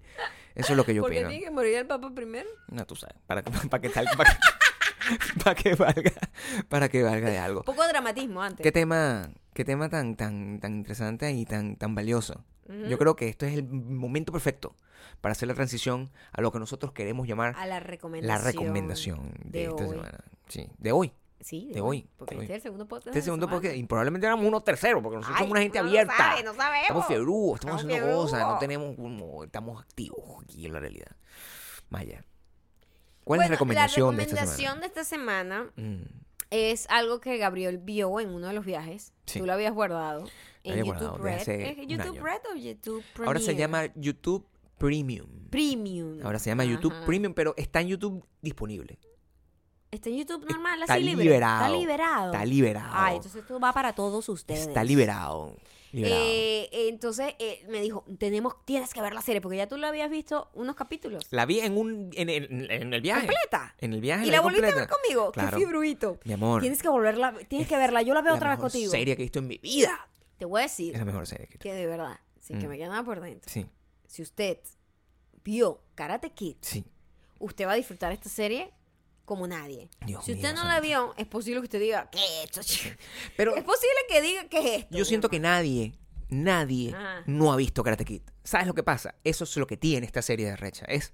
Eso es lo que yo ¿Por qué opino. tiene que morir el papá primero? No, tú sabes, para, para que tal, para que, para que valga, para que valga de algo. Poco dramatismo antes. ¿Qué tema, qué tema tan, tan, tan interesante y tan, tan valioso? Ujú. Yo creo que esto es el momento perfecto para hacer la transición a lo que nosotros queremos llamar A la la recomendación. recomendación de, de esta hoy. semana. Sí, de hoy. Sí, De hoy, Porque de hoy. este es el segundo podcast. Este de la segundo podcast, y probablemente hagamos uno tercero, porque nosotros Ay, somos una gente no abierta. sabe, no sabemos. Estamos fiebrudos, estamos Estamos haciendo cosas, no tenemos como, estamos activos aquí en la realidad. Maya. ¿Cuál es la recomendación, La recomendación de esta de esta semana semana? Mm, es algo que Gabriel vio en uno de los viajes. Sí. Tú lo habías guardado en YouTube guardado Red. ¿Es YouTube. Red o YouTube Premium? Ahora se llama YouTube Premium. Premium. Ahora se llama YouTube. Premium, pero está en YouTube disponible. Está en YouTube normal, Está así liberado. Está liberado. Está liberado. Ah, entonces esto va para todos ustedes. Está liberado. Eh, entonces eh, me dijo, tenemos, tienes que ver la serie, porque ya tú lo habías visto unos capítulos. la vi en un en, en- en el viaje. ¿Completa? En el viaje ¿Y la la vi volviste a ver conmigo? Claro. Qué fibruito. Mi amor. Tienes que volverla, tienes que verla. Yo la veo la otra vez contigo. serie que he visto en mi vida. Te voy a decir Es la mejor serie que he visto. que de verdad, sin que Mm. me quede nada por dentro, Sí, si usted vio Karate Kid, sí. usted va a disfrutar esta serie como nadie. Dios si usted mío, no la vio, es posible que usted diga, ¿qué es esto? chico?" Pero Es posible que diga, ¿qué es esto? yo siento que nadie, nadie Ah. no ha visto Karate Kid. ¿Sabes lo que pasa? Eso es lo que tiene esta serie de Recha. Es,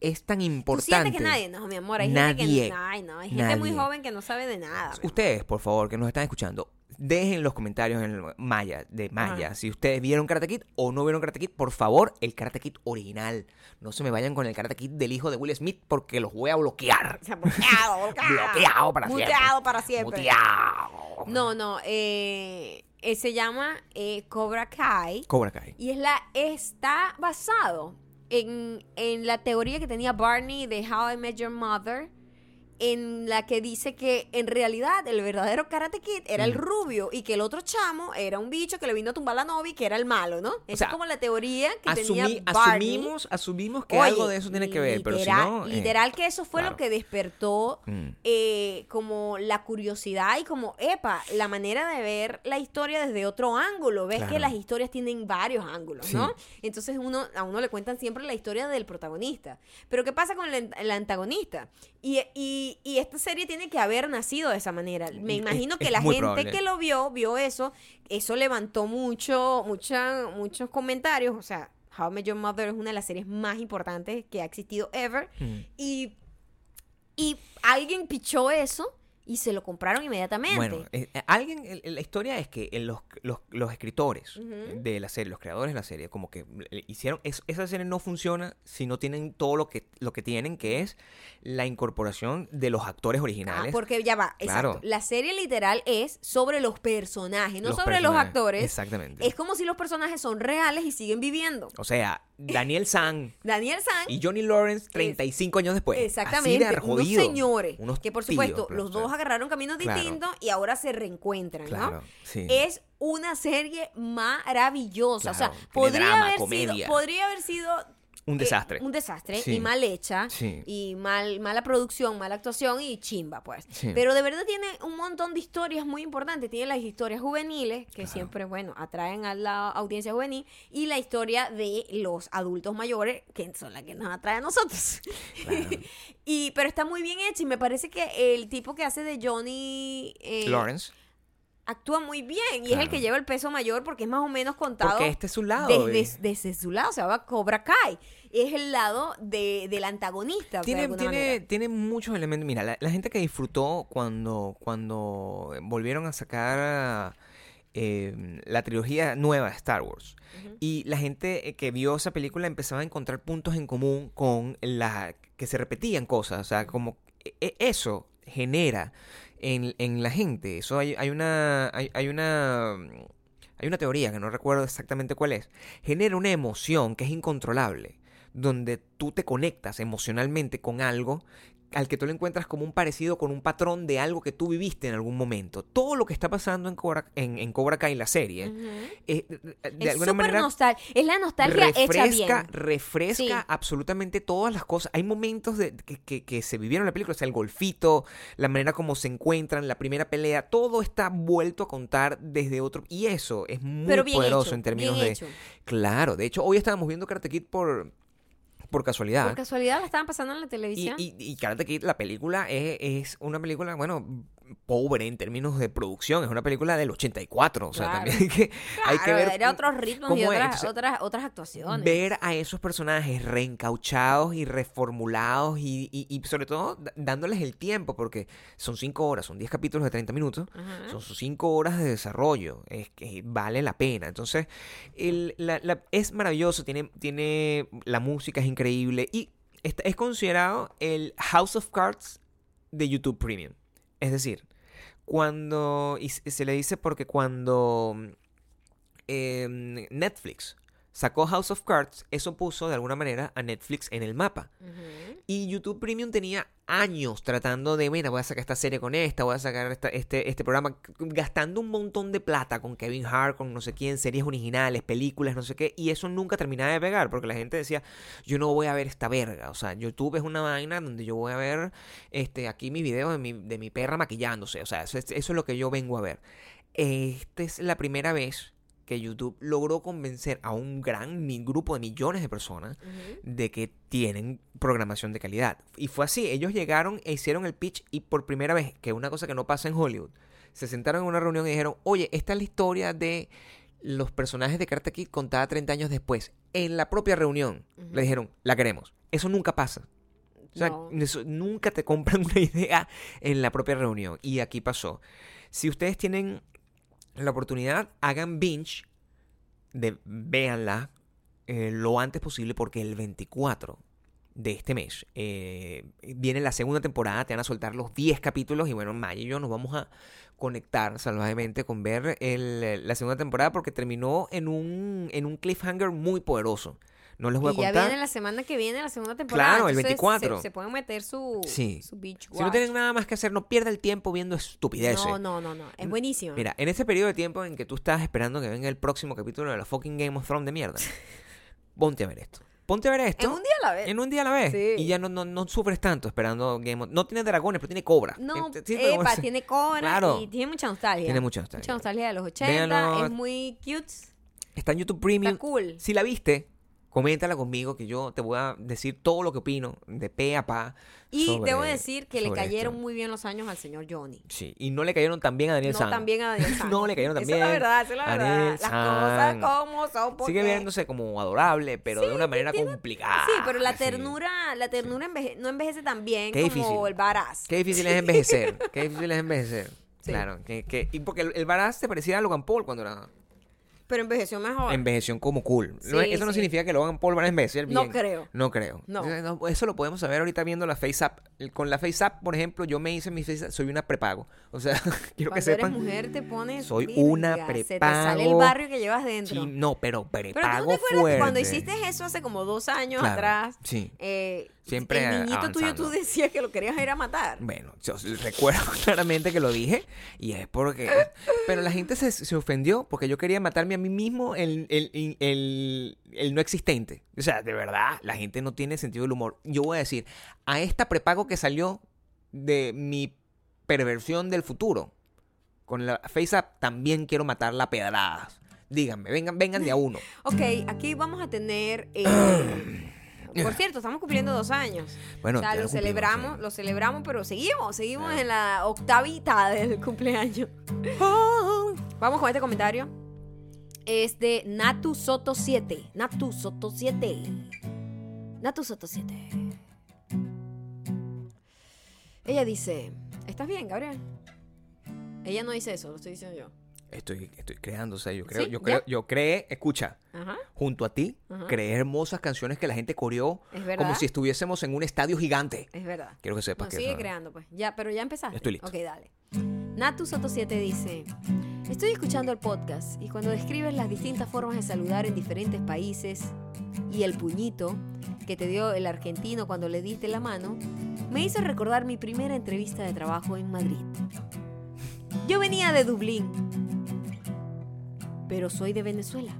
es tan ¿Tú importante. sientes que nadie? No, mi amor, hay gente Nadie. que... Ay, no, hay gente muy Nadie. joven que no sabe de nada. Ustedes, por favor, que nos están escuchando, dejen los comentarios en Maya, de Maya, si ustedes vieron Karate Kid o no vieron Karate Kid, por favor, el Karate Kid original. No se me vayan con el Karate Kid del hijo de Will Smith porque los voy a bloquear. O sea, bloqueado, bloqueado. Bloqueado para siempre. Muteado para siempre. Muteado. No, no, eh, eh, se llama eh, Cobra Kai Cobra Kai. y es la, está basado en, en la teoría que tenía Barney de How I Met Your Mother, en la que dice que en realidad el verdadero Karate Kid era el Mm. rubio y que el otro chamo era un bicho que le vino a tumbar la novia y que era el malo, ¿no? Esa es como la teoría que Asumí- tenía Barney. asumimos, asumimos que Oye, algo de eso tiene que ver, pero si literal- no... eh, Literal que eso fue claro. lo que despertó mm. eh, como la curiosidad y como, epa, la manera de ver la historia desde otro ángulo. Ves que las historias tienen varios ángulos, Sí. ¿no? Entonces uno, a uno le cuentan siempre la historia del protagonista. Pero ¿qué pasa con el antagonista? Y, y- y esta serie tiene que haber nacido de esa manera. Me Es- imagino que es la gente probable. que lo vio, vio eso, eso levantó mucho, mucha, muchos comentarios. O sea, How I Met Your Mother es una de las series más importantes que ha existido ever. Mm. Y, y alguien pichó eso y se lo compraron inmediatamente. Bueno, eh, eh, alguien, el- la historia es que el- los, los, los escritores de la serie, los creadores de la serie, como que eh, hicieron, es- esa serie no funciona si no tienen todo lo que, lo que tienen, que es la incorporación de los actores Ah, originales. porque ya va, Claro. exacto. La serie literal es sobre los personajes, no Los sobre los actores. Exactamente. Es como si los personajes son reales y siguen viviendo. O sea, Daniel San Daniel San, y Johnny Lawrence 35 años después. exactamente, Así de unos señores Unos que por supuesto los dos agarraron caminos claro. distintos y ahora se reencuentran, Claro, ¿no? sí. Es una serie maravillosa, o sea, podría drama, haber sido podría haber sido Un eh, desastre. un desastre Sí. y mal hecha Sí. y mal mala producción, mala actuación y chimba, pues. Sí. Pero de verdad tiene un montón de historias muy importantes. Tiene las historias juveniles, que siempre, bueno, atraen a la audiencia juvenil, y la historia de los adultos mayores, que son las que nos atraen a nosotros. Claro. y, pero está muy bien hecho y me parece que el tipo que hace de Johnny eh, Lawrence. actúa muy bien y es el que lleva el peso mayor porque es más o menos contado Porque este es su lado. desde, desde su lado, o sea, va Cobra Kai. Es el lado de, del antagonista. de Tiene, alguna tiene, tiene muchos elementos. Mira, la, la gente que disfrutó cuando, cuando volvieron a sacar eh, la trilogía nueva de Star Wars. Y la gente eh, que vio esa película empezaba a encontrar puntos en común con la que se repetían cosas. O sea, como e- e- eso genera en, en la gente. Eso hay, hay una. Hay, hay una. Hay una teoría que no recuerdo exactamente cuál es. Genera una emoción que es incontrolable. Donde tú te conectas emocionalmente con algo al que tú le encuentras como un parecido con un patrón de algo que tú viviste en algún momento. Todo lo que está pasando en Cobra, en, en Cobra Kai, la serie, eh, de Es alguna súper manera nostal- Es la nostalgia hecha refresca, bien. refresca Sí. absolutamente todas las cosas. Hay momentos de, que, que- que se vivieron en la película, o sea, el golfito, la manera como se encuentran, la primera pelea, todo está vuelto a contar desde otro. Y eso es muy poderoso hecho, en términos de. hecho. Claro, de hecho, hoy estábamos viendo Karate Kid por, por casualidad. Por casualidad la estaban pasando en la Y, televisión. y, y Karate Kid, la película, es, es una película, bueno, pobre en términos de producción. Es una película del 84. O sea, Claro. también hay que, hay que Claro, ver era otros ritmos y otras, Entonces, otras, otras actuaciones. ver a esos personajes reencauchados y reformulados y, y- y sobre todo dándoles el tiempo, porque son cinco horas, son 10 capítulos de 30 minutos, Ajá. son sus cinco horas de desarrollo, es que vale la pena. Entonces, el- la- la- es maravilloso, tiene, tiene, la música es increíble y es considerado el House of Cards de YouTube Premium. Es decir, cuando. Y se le dice porque cuando em, Netflix sacó House of Cards, eso puso de alguna manera a Netflix en el mapa. Y YouTube Premium tenía años tratando de, mira, voy a sacar esta serie con esta, voy a sacar esta- este, este programa, gastando un montón de plata con Kevin Hart, con no sé quién, series originales, películas, no sé qué, y eso nunca terminaba de pegar, porque la gente decía, yo no voy a ver esta verga, o sea, YouTube es una vaina donde yo voy a ver este, aquí mi video de mi, de mi perra maquillándose, o sea, eso es, eso es lo que yo vengo a ver. Esta es la primera vez que YouTube logró convencer a un gran grupo de millones de personas de que tienen programación de calidad. Y fue así, ellos llegaron e hicieron el pitch y por primera vez, que es una cosa que no pasa en Hollywood, se sentaron en una reunión y dijeron, oye, esta es la historia de los personajes de Karate Kid contada 30 años después. En la propia reunión le dijeron, la queremos. Eso nunca pasa. O sea, No. eso- nunca te compran una idea en la propia reunión. Y aquí pasó. Si ustedes tienen la oportunidad, hagan binge, de, véanla eh, lo antes posible porque el 24 de este mes eh, viene la segunda temporada, te van a soltar los 10 capítulos y bueno, Maya y yo nos vamos a conectar salvajemente con ver el- la segunda temporada porque terminó en un, en un cliffhanger muy poderoso. No les voy Y a ya contar. viene la semana que viene la segunda temporada. Claro, el entonces 24. Se, se pueden meter su, Sí. su beach Si no tienen nada más que hacer, no pierda el tiempo viendo estupideces. No, no, no, no. Es buenísimo. Mira, en ese periodo de tiempo en que tú estás esperando que venga el próximo capítulo de la fucking Game of Thrones de mierda, ponte a ver esto. Ponte a ver esto. en un día a la vez. en un día a la vez. Sí. Y ya no, no, no sufres tanto esperando Game of No tiene dragones, pero tiene cobra. No, Eh, sí, epa, tiene cobra Claro. y tiene mucha nostalgia. Tiene mucha nostalgia. Mucha nostalgia de los 80. Véanlo. Es muy cute. Está en YouTube Premium. Está cool. Si la viste, coméntala conmigo que yo te voy a decir todo lo que opino de pe a pa. Y sobre- debo decir que le cayeron esto. muy bien los años al señor Johnny. Sí, y no le cayeron tan bien a Daniel No San. también a Daniel San. No, le cayeron Esa también es la verdad, esa es la verdad. Las cosas como son. porque- Sigue viéndose como adorable, pero de una manera complicada. Sí, pero la Sí. ternura, la ternura enveje- no envejece tan bien Qué como difícil. el varaz. Qué difícil es envejecer. Qué difícil es envejecer. Claro. Que, que- y porque el, el Baraz se parecía a Logan Paul cuando era. Pero envejeció mejor. Envejeció como cool. No- Sí, eso no significa que Logan Paul va a envejecer bien. No creo. No creo. No. Eso lo podemos saber ahorita viendo la Face App. Con la Face App, por ejemplo, yo me hice mi Face App, soy una prepago. O sea, quiero que Cuando eres sepan. mujer te pones. soy virga, una Se te sale el prepago. barrio que llevas dentro. Sí, no, pero pero tú prepago no te acuerdas fuerte. que cuando hiciste eso hace como dos años Claro, atrás, Sí. eh, Siempre el niñito tuyo avanzando. tú decías que lo querías ir a matar. Bueno, yo recuerdo claramente que lo dije y es porque... Pero la gente se, se ofendió porque yo quería matarme a mí mismo el, el, el, el no existente. O sea, de verdad, la gente no tiene sentido del humor. Yo voy a decir, a esta prepago que salió de mi perversión del futuro, con la FaceApp también quiero matarla a pedradas. Díganme, vengan, vengan de a uno. Ok, aquí vamos a tener. eh, por cierto, estamos cumpliendo dos años. Bueno, o sea, lo celebramos, lo celebramos, pero seguimos, seguimos en la octavita del cumpleaños. Vamos con este comentario. Es de Natu Soto 7. Natu Soto 7. Natu Soto 7. Ella dice, ¿estás bien, Gabriel? Ella no dice eso, lo estoy diciendo yo. Estoy, estoy creando, o sea, yo creo, Sí, yo ya. creo, yo creé, escucha, Ajá, junto a ti, Ajá. creé hermosas canciones que la gente coreó como si estuviésemos en un estadio gigante. Es verdad. Quiero que sepas No, que sigue eso- creando, pues. Ya, pero ya empezaste. Estoy listo. Ok, dale. Natu Soto 7 dice: Estoy escuchando el podcast y cuando describes las distintas formas de saludar en diferentes países y el puñito que te dio el argentino cuando le diste la mano, me hizo recordar mi primera entrevista de trabajo en Madrid. Yo venía de Dublín, pero soy de Venezuela,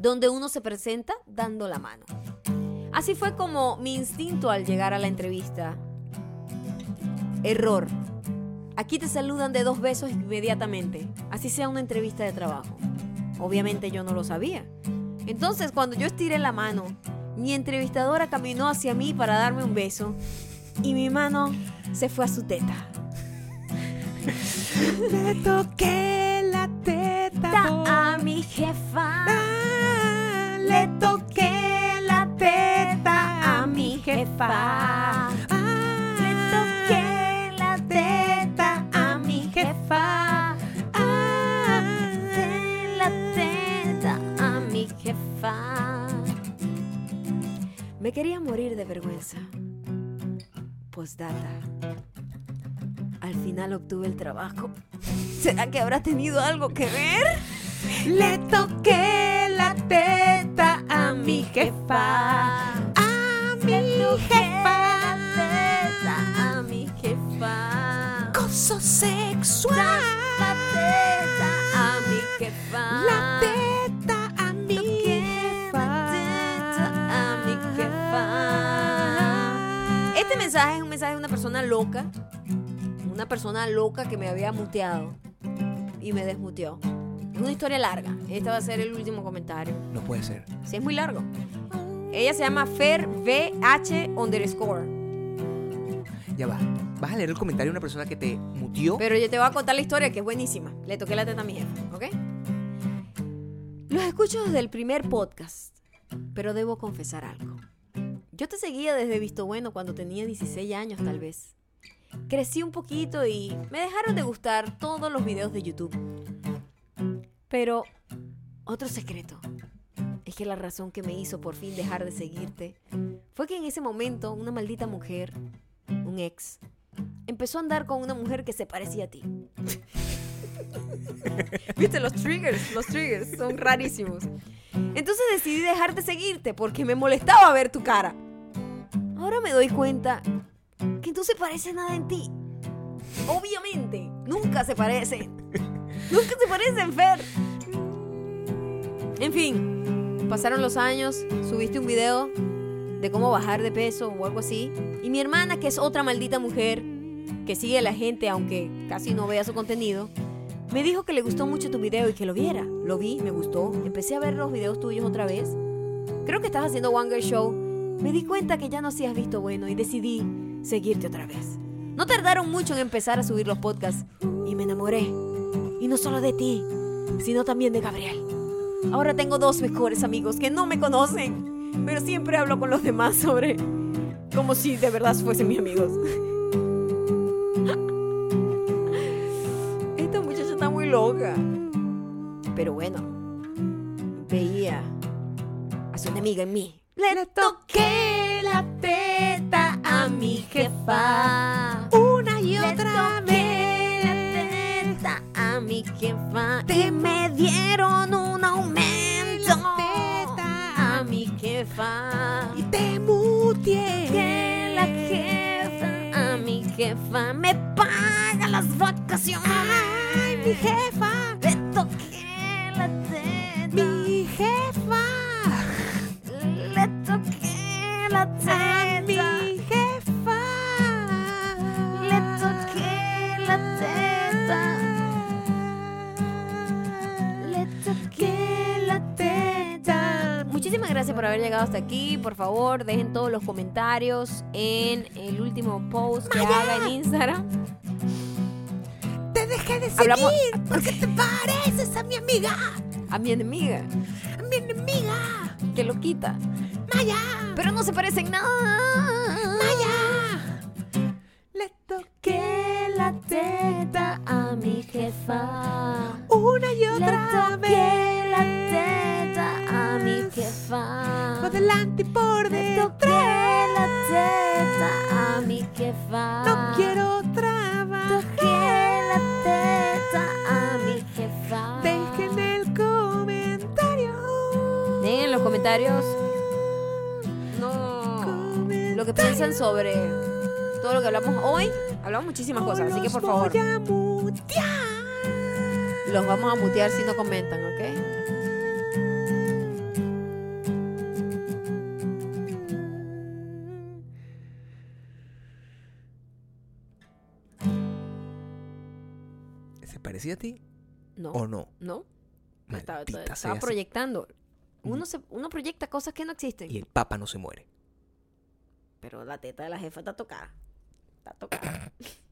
donde uno se presenta dando la mano. Así fue como mi instinto al llegar a la entrevista. Error. Aquí te saludan de dos besos inmediatamente, así sea una entrevista de trabajo. Obviamente yo no lo sabía. Entonces cuando yo estiré la mano, mi entrevistadora caminó hacia mí para darme un beso y mi mano se fue a su teta. Le toqué mi jefa. Le toqué la teta a mi jefa. Le toqué la teta a mi jefa. Le la teta a mi jefa. Me Me quería morir de vergüenza. Postdata. Al final obtuve el trabajo. ¿Será que habrá tenido algo que ver? Le toqué la teta a mi jefa. A mi jefa. teta a mi jefa. Acoso sexual. La teta a mi jefa. La teta a mi jefa. a mi jefa. Este mensaje es un mensaje de una persona loca. Una persona loca que me había muteado. Y me desmuteó. Es una historia larga. Este va a ser el último comentario. No puede ser. Sí, es muy largo. Ella se llama Fer VH underscore. Ya va. Vas a leer el comentario de una persona que te mutió. Pero yo te voy a contar la historia que es buenísima. Le toqué la teta a mi jefe, ¿ok? Los escucho desde el primer podcast, pero debo confesar algo. Yo te seguía desde Visto Bueno cuando tenía 16 años tal vez. Crecí un poquito y me dejaron de gustar todos los videos de YouTube. Pero otro secreto es que la razón que me hizo por fin dejar de seguirte fue que en ese momento una maldita mujer, un ex, empezó a andar con una mujer que se parecía a ti. Viste, los triggers, los triggers son rarísimos. Entonces decidí dejar de seguirte porque me molestaba ver tu cara. Ahora me doy cuenta que no se parece nada en ti. Obviamente, nunca se parecen. Nunca se parecen, Fer. En fin, pasaron los años, subiste un video de cómo bajar de peso o algo así. Y mi hermana, que es otra maldita mujer, que sigue a la gente aunque casi no vea su contenido, me dijo que le gustó mucho tu video y que lo viera. Lo vi, me gustó. Empecé a ver los videos tuyos otra vez. Creo que estás haciendo One Girl Show. Me di cuenta que ya no hacías visto bueno y decidí seguirte otra vez. No tardaron mucho en empezar a subir los podcasts y me enamoré. Y no solo de ti, sino también de Gabriel. Ahora tengo dos mejores amigos que no me conocen, pero siempre hablo con los demás sobre como si de verdad fuesen mis amigos. Esta muchacha está muy loca. Pero bueno, veía a su enemiga en mí. Le toqué la teta a mi jefa. Una y otra vez. Mi jefa. Te me dieron un aumento. A mi jefa. Y te mutié. Que la jefa a mi jefa me paga las vacaciones. Ay, mi jefa. Gracias por haber llegado hasta aquí. Por favor, dejen todos los comentarios en el último post que haga en Instagram. Te dejé de seguir Hablamos- porque te pareces a mi amiga. A mi enemiga, A mi enemiga. que lo quita. Maya. Pero no se parecen nada. Maya. Le toqué la teta a mi jefa. una y otra delante y por toqué detrás. la teta a mi jefa. No quiero trabajar. Toqué la teta a mi jefa. Dejen el comentario. Dejen en los comentarios no, lo que piensan sobre todo lo que hablamos hoy. Hablamos muchísimas cosas, así que por favor, los vamos a mutear si no comentan, ¿ok? Parecía a ti No, o no? no. Estaba, proyectando. Uno, se, uno proyecta cosas que no existen. Y el papa no se muere. Pero la teta de la jefa está tocada. Está tocada.